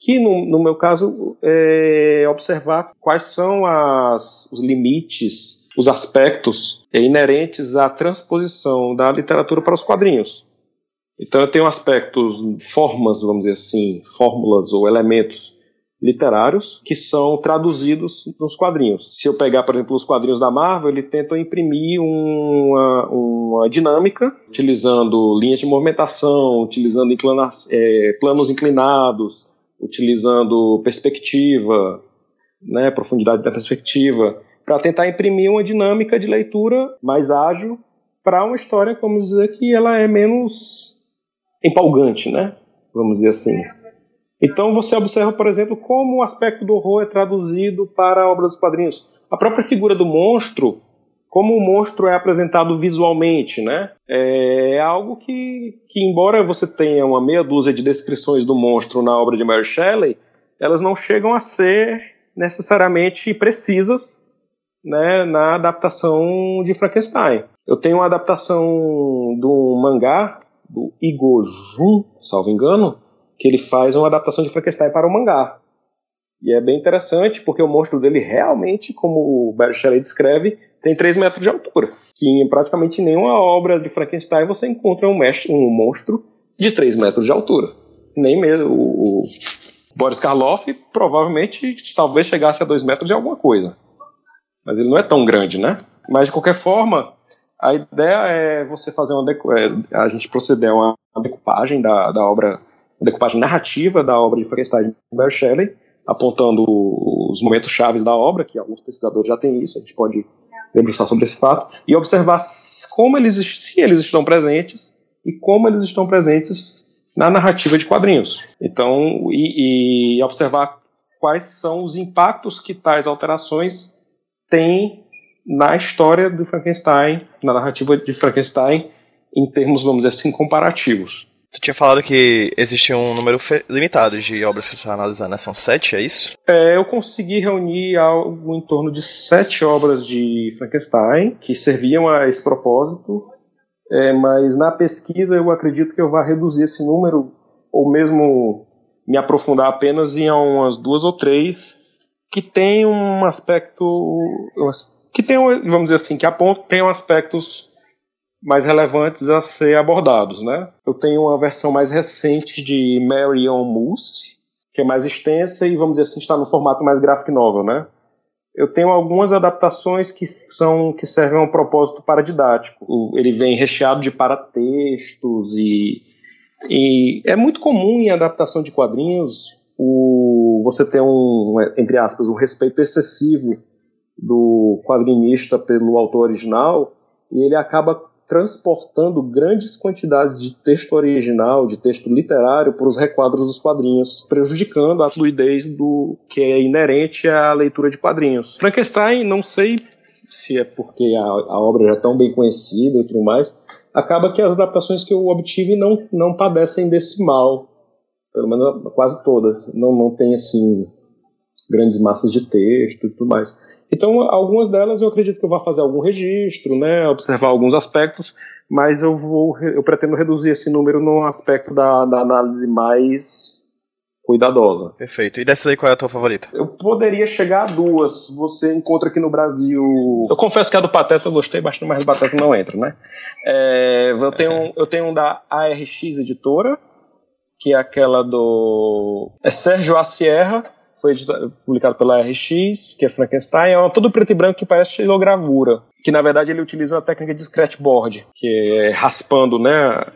que no, no meu caso é observar quais são as, os limites, os aspectos inerentes à transposição da literatura para os quadrinhos. Então eu tenho aspectos, formas, vamos dizer assim, fórmulas ou elementos literários que são traduzidos nos quadrinhos. Se eu pegar, por exemplo, os quadrinhos da Marvel, ele tenta imprimir uma, uma dinâmica, utilizando linhas de movimentação, utilizando inclina é, planos inclinados, utilizando perspectiva, né, profundidade da perspectiva, para tentar imprimir uma dinâmica de leitura mais ágil para uma história, como dizer, que ela é menos empolgante, né? Vamos dizer assim. Então você observa, por exemplo, como o aspecto do horror é traduzido para a obra dos quadrinhos. A própria figura do monstro, como o monstro é apresentado visualmente, né? É algo que, que embora você tenha uma meia dúzia de descrições do monstro na obra de Mary Shelley, elas não chegam a ser necessariamente precisas né, na adaptação de Frankenstein. Eu tenho uma adaptação do mangá do Igor salvo engano, que ele faz uma adaptação de Frankenstein para o mangá. E é bem interessante porque o monstro dele realmente, como o Barry Shelley descreve, tem 3 metros de altura. Que em praticamente nenhuma obra de Frankenstein você encontra um, um monstro de 3 metros de altura. Nem mesmo o, o Boris Karloff provavelmente talvez chegasse a 2 metros de alguma coisa. Mas ele não é tão grande, né? Mas de qualquer forma, a ideia é você fazer uma. É, a gente proceder a uma decupagem da, da obra decupagem narrativa da obra de Frankenstein de Mary Shelley, apontando os momentos chaves da obra, que alguns pesquisadores já têm isso, a gente pode debruçar sobre esse fato, e observar como eles, se eles estão presentes e como eles estão presentes na narrativa de quadrinhos. Então, e, e observar quais são os impactos que tais alterações têm na história do Frankenstein, na narrativa de Frankenstein, em termos, vamos dizer assim, comparativos. Tu tinha falado que existe um número limitado de obras que você está analisando, né? São sete, é isso? É, eu consegui reunir algo em torno de sete obras de Frankenstein que serviam a esse propósito, é, mas na pesquisa eu acredito que eu vá reduzir esse número, ou mesmo me aprofundar apenas em umas duas ou três que tem um aspecto que tem, vamos dizer assim, que apontam, tem aspectos mais relevantes a ser abordados, né? Eu tenho uma versão mais recente de Marion Moose, que é mais extensa e, vamos dizer assim, está no formato mais graphic novel, né? Eu tenho algumas adaptações que são que servem a um propósito paradidático. Ele vem recheado de paratextos e, e é muito comum em adaptação de quadrinhos o, você ter um, entre aspas, um respeito excessivo do quadrinista pelo autor original e ele acaba transportando grandes quantidades de texto original, de texto literário, para os requadros dos quadrinhos, prejudicando a fluidez do que é inerente à leitura de quadrinhos. Frankenstein, não sei se é porque a, a obra já é tão bem conhecida e tudo mais, acaba que as adaptações que eu obtive não, não padecem desse mal, pelo menos quase todas. Não, não tem assim grandes massas de texto e tudo mais. Então, algumas delas eu acredito que eu vá fazer algum registro, né, observar alguns aspectos, mas eu vou, eu pretendo reduzir esse número no aspecto da, da análise mais cuidadosa. Perfeito. E dessas aí, qual é a tua favorita? Eu poderia chegar a duas. Você encontra aqui no Brasil. Eu confesso que a do Pateta eu gostei bastante, mas o Pateta não entra, né? É, eu, tenho, eu tenho um da ARX Editora, que é aquela do. É Sérgio A. Sierra foi publicado pela RX, que é Frankenstein, é todo preto e branco que parece estilogravura, que na verdade ele utiliza a técnica de scratchboard, que é raspando, né,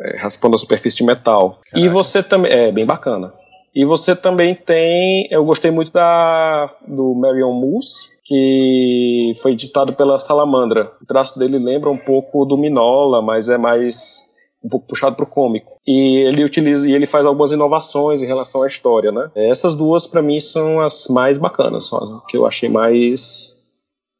é, raspando a superfície de metal. Caraca. E você também. É bem bacana. E você também tem. Eu gostei muito da do Marion Moose, que foi editado pela Salamandra. O traço dele lembra um pouco do Minola, mas é mais um pouco puxado para o cômico. E ele utiliza e ele faz algumas inovações em relação à história, né? Essas duas para mim são as mais bacanas, são as que eu achei mais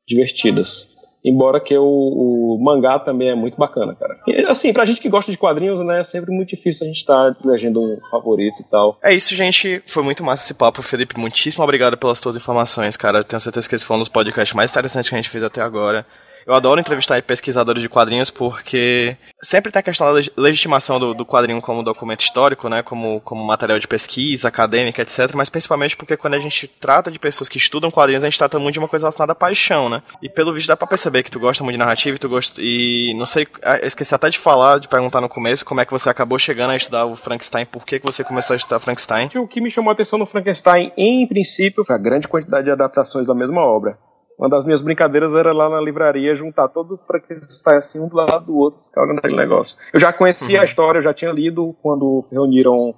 divertidas. Embora que o, o, mangá também é muito bacana, cara. E, assim, pra gente que gosta de quadrinhos, né, é sempre muito difícil a gente estar tá legendo um favorito e tal. É isso, gente. Foi muito massa esse papo, Felipe. Muitíssimo obrigado pelas tuas informações, cara. Tenho certeza que esse foi um dos podcasts mais interessantes que a gente fez até agora. Eu adoro entrevistar pesquisadores de quadrinhos porque sempre tem a questão da legitimação do, do, quadrinho como documento histórico, né, como, como material de pesquisa, acadêmica, etc. Mas principalmente porque quando a gente trata de pessoas que estudam quadrinhos, a gente trata muito de uma coisa relacionada à paixão, né? E pelo visto dá pra perceber que tu gosta muito de narrativa e tu gosta. E não sei, ah, esqueci até de falar, de perguntar no começo como é que você acabou chegando a estudar o Frankenstein, por que, que você começou a estudar Frankenstein? O que me chamou a atenção no Frankenstein, em princípio, foi a grande quantidade de adaptações da mesma obra. Uma das minhas brincadeiras era lá na livraria juntar todo o Frankenstein assim, um do lado do outro, ficar olhando aquele negócio. Eu já conhecia uhum. a história, eu já tinha lido quando reuniram.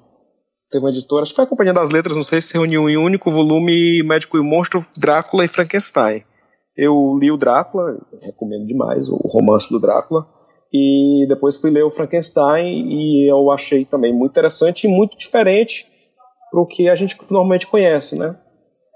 Teve uma editora, acho que foi a Companhia das Letras, não sei se reuniu em um único volume Médico e Monstro, Drácula e Frankenstein. Eu li o Drácula, recomendo demais, o romance do Drácula, e depois fui ler o Frankenstein e eu achei também muito interessante e muito diferente pro que a gente normalmente conhece, né?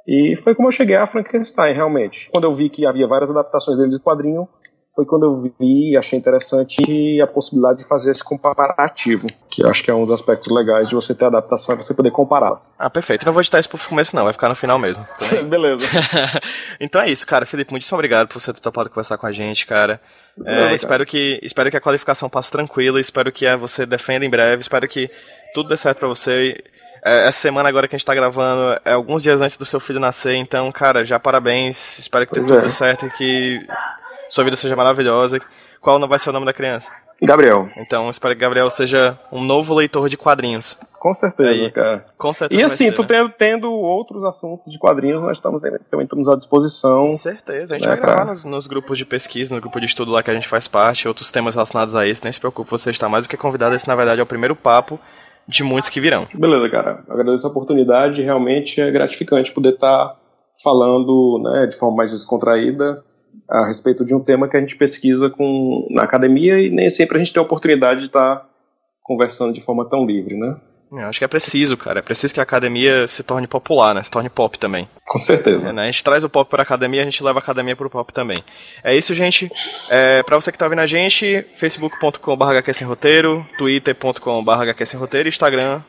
E foi como eu cheguei a Frankenstein, realmente. Quando eu vi que havia várias adaptações dele de quadrinho, foi quando eu vi e achei interessante a possibilidade de fazer esse comparativo, que eu acho que é um dos aspectos legais de você ter adaptação, é você poder compará-las. Ah, perfeito. Não vou editar isso pro começo não, vai ficar no final mesmo. Beleza. então é isso, cara. Felipe, muito obrigado por você ter topado conversar com a gente, cara. É, espero, que, espero que a qualificação passe tranquila, espero que você defenda em breve, espero que tudo dê certo para você. É, essa semana agora que a gente tá gravando é alguns dias antes do seu filho nascer, então, cara, já parabéns. Espero que tenha tudo é. certo e que sua vida seja maravilhosa. Qual não vai ser o nome da criança? Gabriel. Então, espero que Gabriel seja um novo leitor de quadrinhos. Com certeza, Aí, cara. Com certeza. E assim, tu né? tendo, tendo, outros assuntos de quadrinhos, nós estamos também estamos à disposição. Com certeza. A gente né, vai gravar nos, nos, grupos de pesquisa, no grupo de estudo lá que a gente faz parte, outros temas relacionados a esse. Nem se preocupe, você está mais do que convidado. Esse, na verdade, é o primeiro papo de muitos que virão. Beleza, cara. Agradeço a oportunidade. Realmente é gratificante poder estar falando né, de forma mais descontraída a respeito de um tema que a gente pesquisa com, na academia e nem sempre a gente tem a oportunidade de estar conversando de forma tão livre, né? Eu acho que é preciso, cara. É preciso que a academia se torne popular, né? Se torne pop também. Com certeza. É, né? A gente traz o pop para a academia, a gente leva a academia para o pop também. É isso, gente. É, para você que tá ouvindo a gente, facebook.com.br roteiro, twitter.com.br roteiro, instagram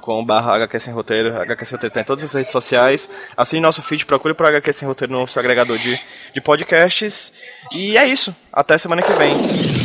com.br HQ Sem Roteiro. HQ Sem Roteiro tá em todas as redes sociais. Assine nosso feed, procure por HQ Sem Roteiro no seu agregador de, de podcasts. E é isso. Até semana que vem.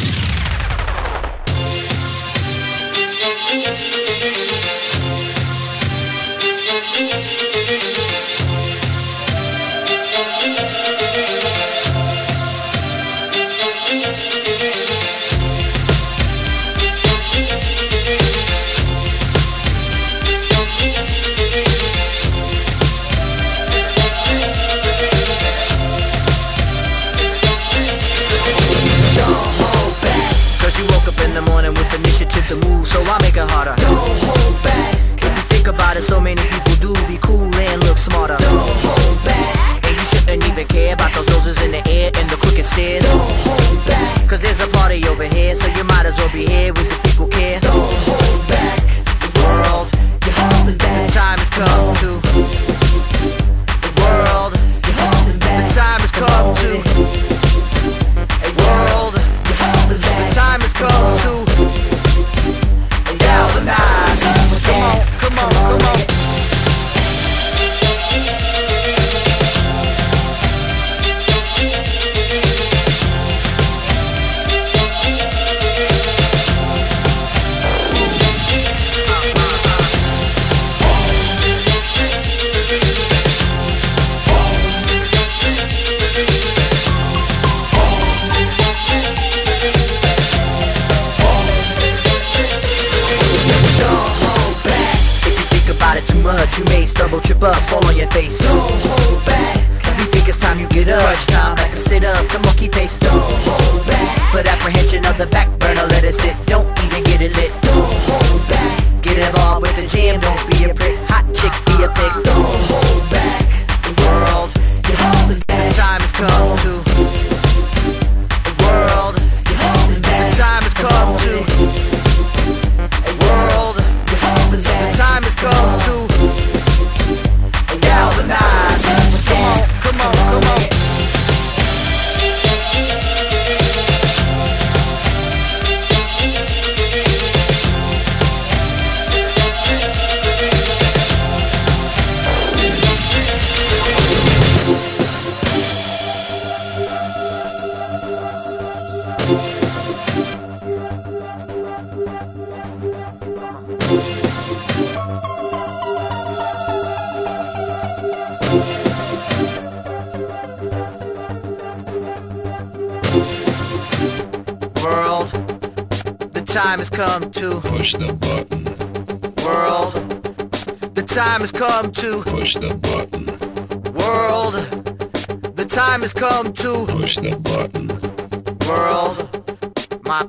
Push the button. World, the time has come to push the button. World, the time has come to push the button. World, my